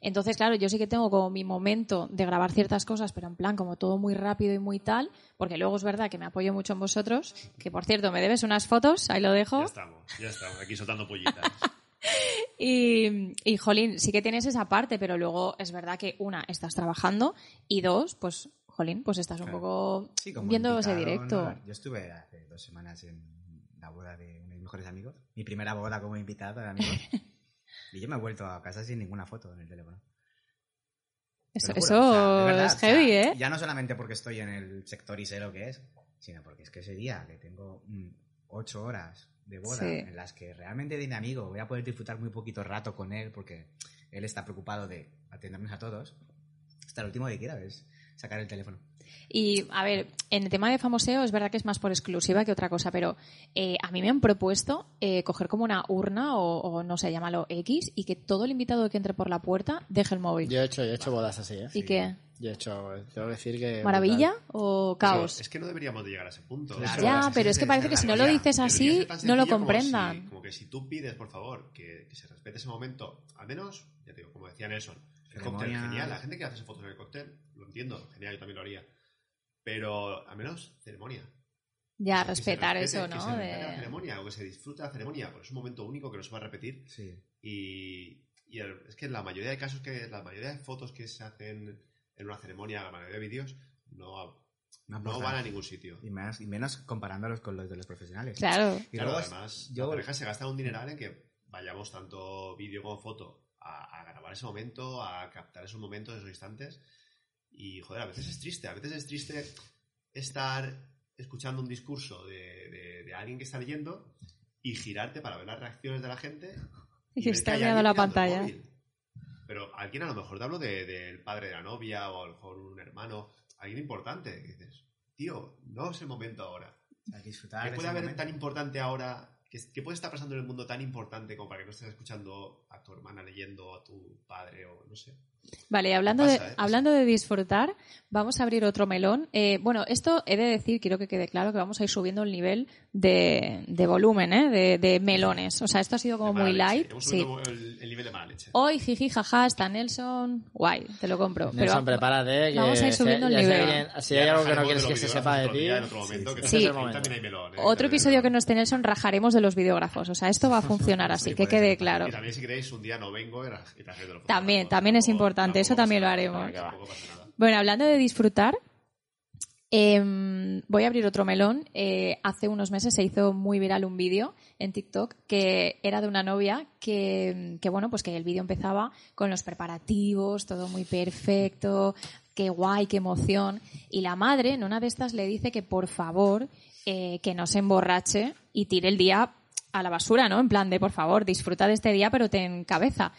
Entonces, claro, yo sí que tengo como mi momento de grabar ciertas cosas, pero en plan como todo muy rápido y muy tal, porque luego es verdad que me apoyo mucho en vosotros, que por cierto, me debes unas fotos, ahí lo dejo. Ya estamos, ya estamos, aquí soltando pollitas. Y, y, jolín, sí que tienes esa parte, pero luego es verdad que una, estás trabajando y dos, pues, jolín, pues estás un Claro. poco Sí, como viendo ese directo. ¿no? Yo estuve hace dos semanas en la boda de uno de mis mejores amigos. Mi primera boda como invitado de amigos. y yo me he vuelto a casa sin ninguna foto en el teléfono. Te Eso, eso o sea, de verdad, es o sea, heavy, ¿eh? Ya no solamente porque estoy en el sector y sé lo que es, sino porque es que ese día que tengo mm, ocho horas de boda Sí. en las que realmente de mi amigo voy a poder disfrutar muy poquito rato con él porque él está preocupado de atendernos a todos, hasta el último que quiera, ¿ves? sacar el teléfono. Y, a ver, en el tema de famoseo es verdad que es más por exclusiva que otra cosa, pero eh, a mí me han propuesto eh, coger como una urna o, o, no sé, llámalo X y que todo el invitado que entre por la puerta deje el móvil. Yo he hecho, yo he hecho bodas así, ¿eh? ¿Y qué? Yo he hecho, tengo que decir que... ¿Maravilla brutal. o caos? es que no deberíamos de llegar a ese punto. Claro. Ya, pero es que parece que si no lo dices así, no lo sencillo como comprendan. si- Como que si tú pides, por favor, que, que se respete ese momento, al menos, ya te digo, como decía Nelson, el cóctel, Ceremonia. genial. La gente que hace fotos en el cóctel, lo entiendo, genial, yo también lo haría. Pero al menos ceremonia. Ya, Que respetar respete- eso, que ¿no? se respete la De... ceremonia o que se disfrute la ceremonia, porque es un momento único que no se va a repetir. Sí. Y, y el- es que la mayoría de casos que, la mayoría de fotos que se hacen en una ceremonia, la mayoría de vídeos, no, No no van a ningún sitio. Y, más, y menos comparándolos con los de los profesionales. Claro. Y Claro, luego, además, yo- la pareja se gasta un dineral en que vayamos tanto vídeo como foto a, a grabar ese momento, a captar esos momentos, esos instantes. Y, joder, a veces es triste. A veces es triste estar escuchando un discurso de, de- de alguien que está leyendo y girarte para ver las reacciones de la gente. Y ver está que mirando la mirando el pantalla. móvil. Pero alguien a lo mejor te hablo de- del padre de la novia o a lo mejor un hermano, alguien importante. Que dices, tío, no es el momento ahora. hay que disfrutar. ¿Qué de puede haber momento. tan importante ahora? ¿Qué, puede estar pasando en el mundo tan importante como para que no estés escuchando a tu hermana leyendo, a tu padre o no sé? Vale, hablando, Pasa, de, ¿eh? Hablando de disfrutar, vamos a abrir otro melón. Eh, bueno, esto he de decir, quiero que quede claro que vamos a ir subiendo el nivel de, de volumen, ¿eh? de, de melones. O sea, esto ha sido como muy leche. light. Hemos Sí. el, el nivel de mala leche. Hoy, jiji, jaja, está Nelson. Guay, te lo compro. Nelson, Pero prepárate. Que vamos a ir subiendo el nivel. bien- si hay algo que no quieres que se sepa de ti... otro día, en otro momento, que sí. también- Sí. también hay melón, otro episodio que no esté Nelson, rajaremos de los videógrafos. O sea, esto va a funcionar así, Sí, que quede claro. Y también si queréis un día no vengo También, también es Tampoco- importante, eso también lo haremos. nada. Bueno, hablando de disfrutar, em, voy a abrir otro melón. Eh, hace unos meses se hizo muy viral un vídeo en TikTok que era de una novia que, que bueno, pues que el vídeo empezaba con los preparativos, todo muy perfecto, qué guay, qué emoción. Y la madre en una de estas le dice que por favor eh, que no se emborrache y tire el día a la basura, ¿no? En plan de por favor, disfruta de este día pero ten cabeza.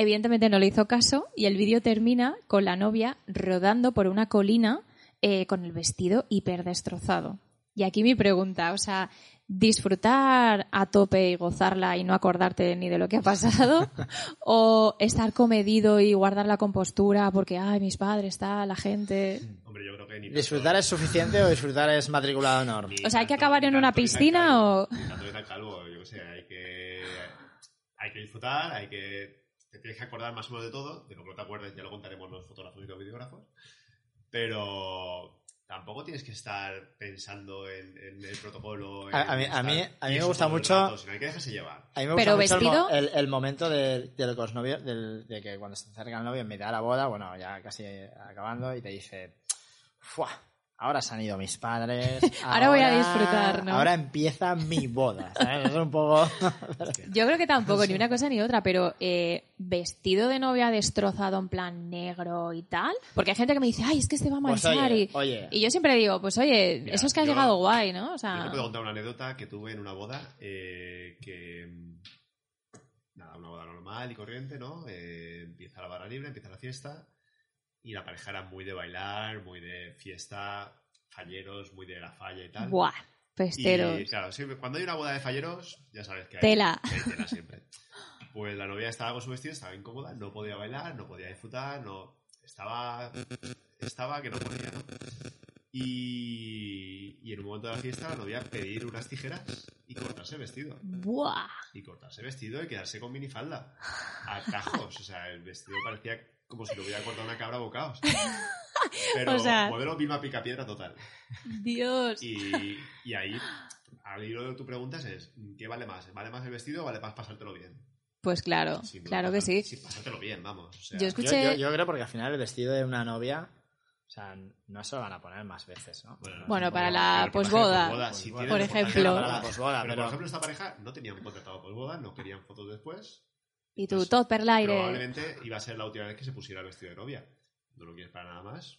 Evidentemente no le hizo caso y el vídeo termina con la novia rodando por una colina eh, con el vestido hiper destrozado. Y aquí mi pregunta, o sea, disfrutar a tope y gozarla y no acordarte ni de lo que ha pasado, o estar comedido y guardar la compostura porque, ay, mis padres, está la gente. Hombre, yo creo que ni tanto- ¿Disfrutar es suficiente o disfrutar es matriculado de honor? ni O sea, hay que acabar en una piscina o-. Hay que disfrutar, hay que... Te tienes que acordar más o menos de todo, de lo que no te acuerdes ya lo contaremos los fotógrafos y los videógrafos, pero tampoco tienes que estar pensando en, en el protocolo. en A- a mí- a mí- a mí me gusta mucho- rato, sino hay que dejarse llevar. A mí me Pero gusta mucho el mo- vestido- el, el momento de, de los novios, del- de que cuando se acerca el novio en mitad de la boda, bueno, ya casi acabando, y te dice, ¡fua! Ahora se han ido mis padres. Ahora voy a disfrutar, ¿no? Ahora empieza mi boda. ¿sabes? Es un poco. Yo creo que tampoco, ni una cosa ni otra, pero eh, vestido de novia destrozado en plan negro y tal. Porque hay gente que me dice, ay, es que este va a Pues manchar. oye, y, oye. y yo siempre digo, pues oye, Mira, eso es que has yo- llegado guay, ¿no? O Yo sea, te puedo contar una anécdota que tuve en una boda eh, que. mm, Nada, una boda normal y corriente, ¿no? Eh, empieza la barra libre, empieza la fiesta y la pareja era muy de bailar, muy de fiesta, falleros, muy de la falla y tal. buah, festeros. Y claro, siempre- cuando hay una boda de falleros, ya sabes que hay Tela. que hay tela siempre. Pues la novia estaba con su vestido, estaba incómoda, no podía bailar, no podía disfrutar, no estaba estaba que no podía, ¿no? Y, y en un momento de la fiesta la novia pedir unas tijeras y cortarse el vestido. Buah. Y cortarse el vestido y quedarse con minifalda. A cajos. O sea, el vestido parecía como si lo hubiera cortado una cabra a bocados. Pero O sea- modelo Vilma Picapiedra total. Dios. Y, y ahí, al hilo de tu preguntas es, ¿qué vale más? ¿Vale más el vestido o vale más pasártelo bien? Pues claro, Sin duda, claro que sí. Sí, pasártelo bien, vamos. O sea, Yo escuché... yo- yo creo porque al final el vestido de una novia, o sea, no se lo van a poner más veces, ¿no? Bueno, para la posboda, Posboda, si por ejemplo. Para la posboda, Pero, pero- por ejemplo, esta pareja no tenían contratado posboda, no querían fotos después. Y tú, Pues, todo per. Probablemente iba a ser la última vez que se pusiera el vestido de novia. No lo quieres para nada más.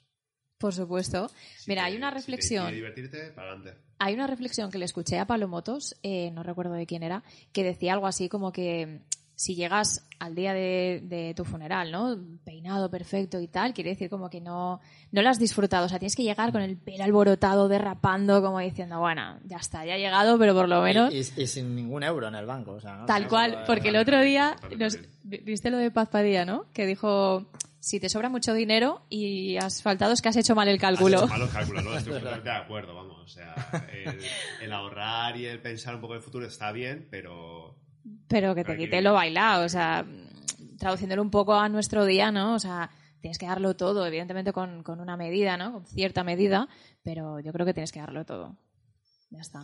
Por supuesto. Si Mira, te- hay una si reflexión. quiere divertirte, para adelante. Hay una reflexión que le escuché a Palomotos, eh, no recuerdo de quién era, que decía algo así como que si llegas al día de, de tu funeral, ¿no? Peinado perfecto y tal, quiere decir como que no, no lo has disfrutado. O sea, tienes que llegar con el pelo alborotado, derrapando, como diciendo, bueno, ya está, ya he llegado, pero por lo menos... Y, y- y sin ningún euro en el banco. O sea, ¿no? Tal cual, porque el otro día, nos- viste lo de Paz Padilla, ¿no? Que dijo, si te sobra mucho dinero y has faltado es que has hecho mal el Has cálculo. hecho malos cálculos, ¿no? Estoy completamente de acuerdo, vamos. O sea, el, el ahorrar y el pensar un poco en el futuro está bien, pero Pero que te quite lo bailado, o sea, traduciéndolo un poco a nuestro día, ¿no? O sea, tienes que darlo todo, evidentemente con, con una medida, ¿no? Con cierta medida, pero yo creo que tienes que darlo todo. Ya está.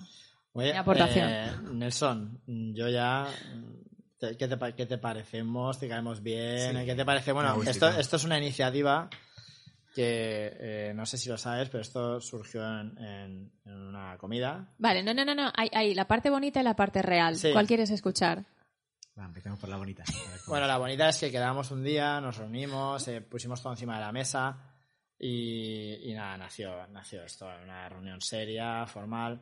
Oye, Mi aportación. eh, Nelson, yo ya. ¿Qué te, qué te parecemos? ¿Te caemos bien? Sí. ¿Qué te parece? Bueno, esto, esto es una iniciativa que eh, no sé si lo sabes, pero esto surgió en, en- en una comida. Vale, no, no, no, no. Hay, hay la parte bonita y la parte real. Sí. ¿Cuál quieres escuchar? Va, empecemos por la bonita. Bueno, es. la bonita es que quedamos un día, nos reunimos, eh, pusimos todo encima de la mesa y, y nada, nació, nació esto, una reunión seria, formal.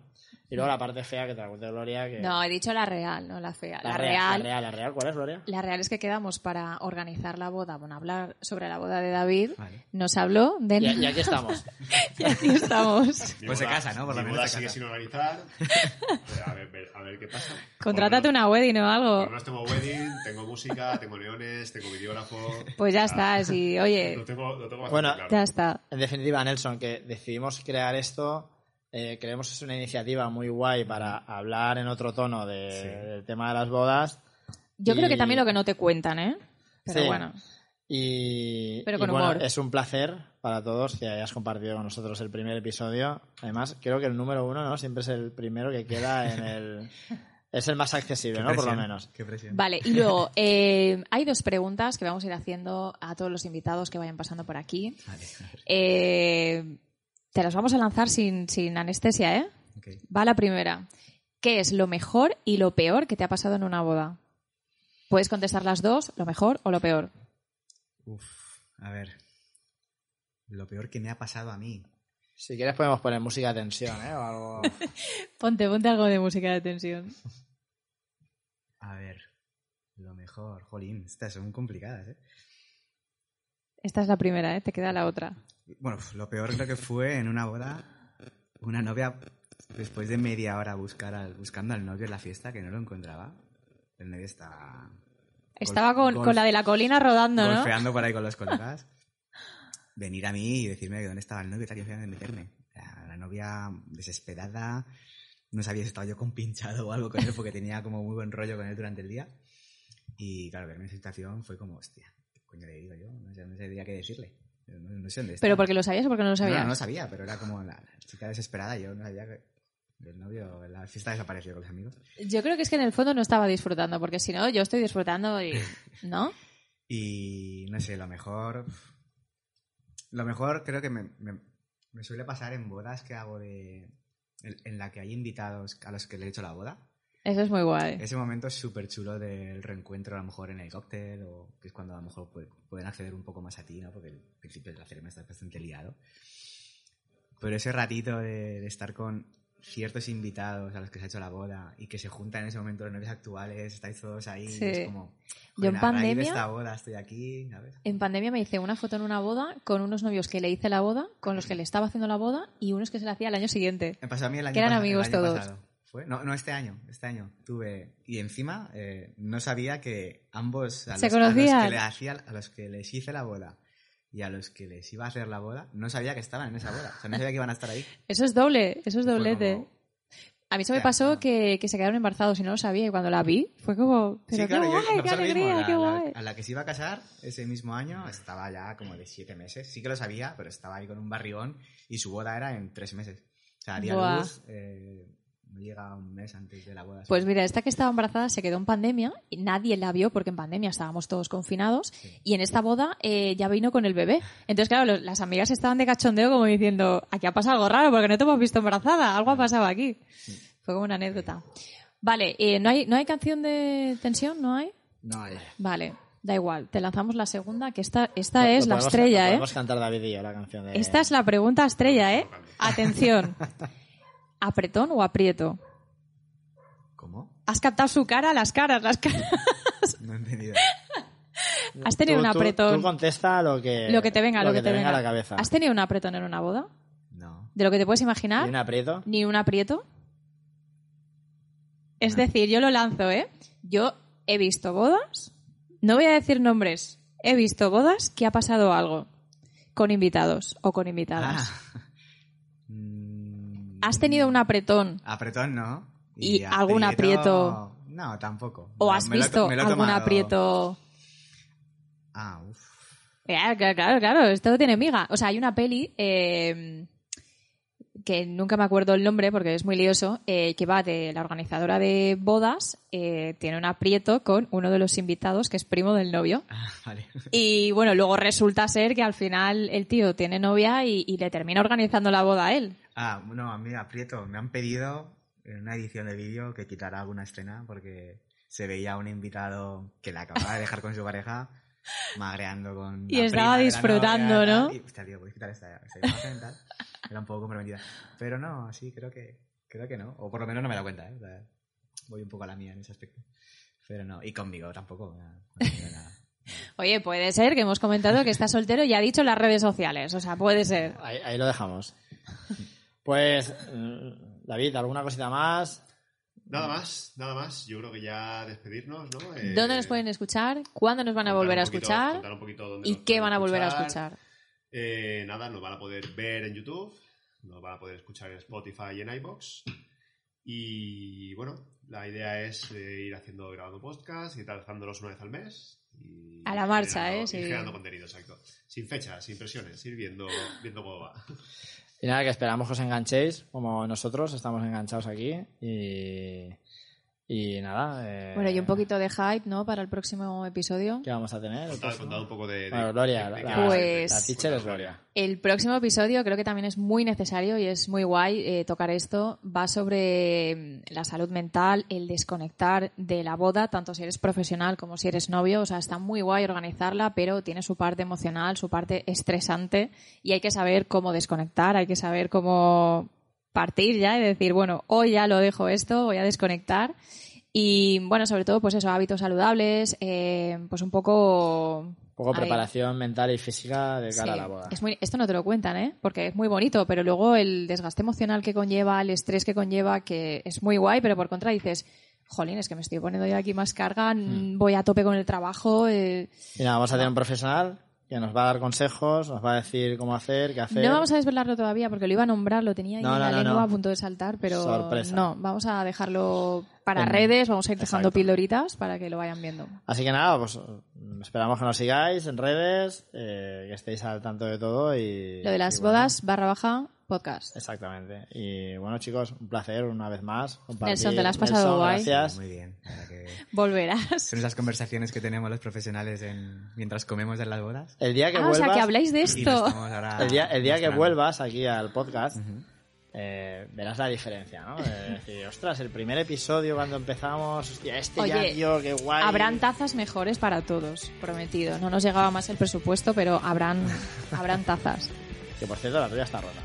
Y luego la parte fea que te la cuente Gloria. Que... No, he dicho la real, no la fea. La, la, real, La real, la real, ¿cuál es, Gloria? La real es que quedamos para organizar la boda, bueno, hablar sobre la boda de David. Vale. Nos habló de... Y, y aquí estamos. y aquí estamos. Pues se casa, ¿no? Por mi menos boda sigue sin organizar. a, ver, ver- a ver qué pasa. Contrátate una wedding o Por algo. menos tengo wedding, tengo música, tengo leones, tengo videógrafo. Pues ya Ah, está, sí, oye, Lo tengo, lo tengo bastante Bueno, claro. ya está. En definitiva, Nelson, que decidimos crear esto. eh, creemos que es una iniciativa muy guay para hablar en otro tono de- Sí. del tema de las bodas. Yo Y- creo que también lo que no te cuentan, ¿eh? Pero Sí. bueno. Y, Pero y con bueno, humor. es un placer para todos que hayas compartido con nosotros el primer episodio. Además, creo que el número uno, ¿no? Siempre es el primero que queda en el. Es el más accesible, Qué ¿no? Por lo menos. Qué presión. Vale, y luego, eh, hay dos preguntas que vamos a ir haciendo a todos los invitados que vayan pasando por aquí. Vale. Eh, te las vamos a lanzar sin, sin anestesia, ¿eh? Va la primera. ¿Qué es lo mejor y lo peor que te ha pasado en una boda? Puedes contestar las dos, lo mejor o lo peor. Uf, a ver. Lo peor que me ha pasado a mí. Si quieres, podemos poner música de tensión, ¿eh? O algo. Ponte, ponte algo de música de tensión. A ver. Lo mejor. Jolín, estas son complicadas, ¿eh? Esta es la primera, ¿eh? Te queda la otra. Bueno, lo peor creo que fue en una boda. Una novia, después de media hora buscar al, buscando al novio en la fiesta, que no lo encontraba. El novio estaba Estaba con, golf- con la de la colina rodando, ¿no? golfeando por ahí con los colegas. Venir a mí y decirme que dónde estaba el novio y tal, yo a meterme. La, la novia desesperada, no sabía si estaba yo compinchado o algo con él porque tenía como muy buen rollo con él durante el día. Y claro, verme en esa situación fue como, hostia, ¿qué coño le digo yo? No, sé, no sabía qué decirle. No, no sé dónde. ¿Pero porque lo sabías o porque no lo No, sabías? no, no lo sabía, pero era como la, la chica desesperada. Yo no sabía que el novio la fiesta desapareció con los amigos. Yo creo que es que en el fondo no estaba disfrutando, porque si no, yo estoy disfrutando y... ¿No? Y no sé, lo mejor. Lo mejor creo que me, me- me suele pasar en bodas que hago de. En, la que hay invitados a los que le he hecho la boda. Eso es muy guay. Ese momento es súper chulo del reencuentro, a lo mejor en el cóctel, o que es cuando a lo mejor puede- pueden acceder un poco más a ti, ¿no? Porque al principio de la ceremonia estás bastante liado. Pero ese ratito de, de estar con ciertos invitados a los que se ha hecho la boda y que se juntan en ese momento los novios actuales, estáis todos ahí, Sí. es como. Yo en "Joder, a raíz de pandemia- esta boda estoy aquí. En pandemia me hice una foto en una boda con unos novios que le hice la boda, con los que le estaba haciendo la boda y unos que se la hacía el año siguiente. Me pasó a mí el año Que eran amigos el año todos. pasado. ¿Fue? No, no, este año. Este año tuve. Y encima eh, no sabía que ambos. A ¿Se los, a los conocían? que le hacía, a los que les hice la boda y a los que les iba a hacer la boda, no sabía que estaban en esa boda. O sea, no sabía que iban a estar ahí. Eso es doble, eso es doblete. como- A mí se me pasó que, que se quedaron embarazados y no lo sabía y cuando la vi fue como, pero sí, qué claro, yo- guay, qué mismo. alegría, La- qué la- guay. a la que se iba a casar ese mismo año estaba ya como de siete meses. Sí que lo sabía, pero estaba ahí con un barrigón y su boda era en tres meses. O sea, haría luz. eh, no llega un mes antes de la boda. Pues mira, esta que estaba embarazada se quedó en pandemia y nadie la vio porque en pandemia estábamos todos confinados y en esta boda eh, ya vino con el bebé. Entonces, claro, los- las amigas estaban de cachondeo como diciendo, aquí ha pasado algo raro porque no te hemos visto embarazada, algo ha pasado aquí. Fue como una anécdota. Vale, eh, ¿no, hay, ¿no hay canción de tensión? ¿No hay? No hay. Vale, da igual, te lanzamos la segunda, que esta, esta Lo- es lo la podemos- estrella, ¿eh? Podemos cantar David y yo la canción de. Esta es la pregunta estrella, ¿eh? Atención. ¿Apretón o aprieto? ¿Cómo? Has captado su cara, las caras, las caras. No he entendido. ¿Has tenido Tú- un tú- apretón? Tú contesta lo que, lo que te venga, lo, que, te, venga. a la cabeza. ¿Has tenido un apretón en una boda? No. ¿De lo que te puedes imaginar? ¿Y un aprieto? Ni un aprieto. Es decir, yo lo lanzo, ¿eh? Yo he visto bodas, no voy a decir nombres, he visto bodas que ha pasado algo con invitados o con invitadas. Ah. ¿Has tenido un apretón Apretón, ¿no? ¿Y algún aprieto? No, tampoco. o has visto lo algún aprieto? Ah, uff. Claro, claro, claro, claro, esto tiene miga. O sea, hay una peli eh, que nunca me acuerdo el nombre porque es muy lioso, eh, que va de la organizadora de bodas, eh, tiene un aprieto con uno de los invitados que es primo del novio. Ah, vale. Y bueno, luego resulta ser que al final el tío tiene novia y, y le termina organizando la boda a él. Ah, no, a mí aprieto. Me han pedido en una edición de vídeo que quitara alguna escena porque se veía un invitado que la acababa de dejar con su pareja magreando con Y la estaba prima la disfrutando, novia, ¿no? Y, hostia, tío, ¿puedes quitar esta, esta imagen tal? Era un poco comprometida. Pero no, sí, creo que, creo que no. O por lo menos no me dado cuenta, ¿eh? O sea, voy un poco a la mía en ese aspecto. Pero no. Y conmigo tampoco. conmigo nada. Oye, puede ser que hemos comentado que está soltero y ha dicho en las redes sociales. O sea, puede ser. Ahí, ahí lo dejamos. Pues, mm, David, ¿alguna cosita más? Nada más, nada más. Yo creo que ya despedirnos, ¿no? Eh, ¿Dónde nos pueden escuchar? ¿Cuándo nos van a volver a poquito- escuchar? contar un poquito dónde ¿Y qué van a volver a escuchar? Eh, nada, nos van a poder ver en YouTube, nos van a poder escuchar en Spotify y en iBox. Y bueno, la idea es eh, ir haciendo, grabando podcast, ir lanzándolos una vez al mes. y A la marcha, generando- ¿eh? y Sí. generando contenido, exacto. Sin fechas, sin presiones, ir viendo, viendo cómo va. Y nada, que esperamos que os enganchéis, como nosotros estamos enganchados aquí. Y, y nada. eh, Bueno, y un poquito de hype, ¿no? Para el próximo episodio. ¿Qué vamos a tener? el Contad, un poco de... de- Bueno, Gloria, de- de la. Pues- la teacher es Gloria. El próximo episodio creo que también es muy necesario y es muy guay eh, tocar esto. Va sobre mm, la salud mental, el desconectar de la boda, tanto si eres profesional como si eres novio. O sea, está muy guay organizarla, pero tiene su parte emocional, su parte estresante y hay que saber cómo desconectar, hay que saber cómo partir ya y decir, bueno, hoy ya lo dejo esto, voy a desconectar. Y bueno, sobre todo, pues eso, hábitos saludables, eh, pues un poco... Un poco preparación mental y física de cara Sí. a la boda. Es muy- esto no te lo cuentan, ¿eh? Porque es muy bonito, pero luego el desgaste emocional que conlleva, el estrés que conlleva, que es muy guay, pero por contra dices, jolín, es que me estoy poniendo yo aquí más carga, mm, voy a tope con el trabajo. eh". Y nada, vamos a tener un profesional que nos va a dar consejos, nos va a decir cómo hacer, qué hacer. No vamos a desvelarlo todavía porque lo iba a nombrar, lo tenía ahí No, en no, la no, lengua a punto de saltar, pero Sorpresa. no, vamos a dejarlo para En- redes, vamos a ir dejando Exacto. pildoritas para que lo vayan viendo. Así que nada, pues esperamos que nos sigáis en redes, eh, que estéis al tanto de todo y... Lo de las y bueno, bodas barra baja podcast. Exactamente. Y bueno, chicos, un placer una vez más. compartir. Nelson, te la has pasado Nelson, guay. Gracias. Muy bien. que Volverás. Son esas conversaciones que tenemos los profesionales en... mientras comemos en las bodas. El día que Ah, o sea, vuelvas, que habláis de esto. el día, el día que vuelvas aquí al podcast, eh, verás la diferencia, ¿no? De decir, ostras, el primer episodio cuando empezamos, hostia, este ya, Oye, tío, qué guay. Habrán tazas mejores para todos, prometido. No nos llegaba más el presupuesto, pero habrán, habrán tazas. Que por cierto, la tuya está rota.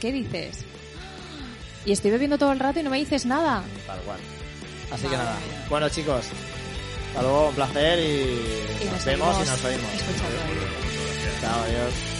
¿Qué dices? Y estoy bebiendo todo el rato y no me dices nada. Tal cual. Así que nada. mía. Bueno, chicos, hasta luego, un placer y, Y nos, nos vemos y nos oímos. Chao, adiós.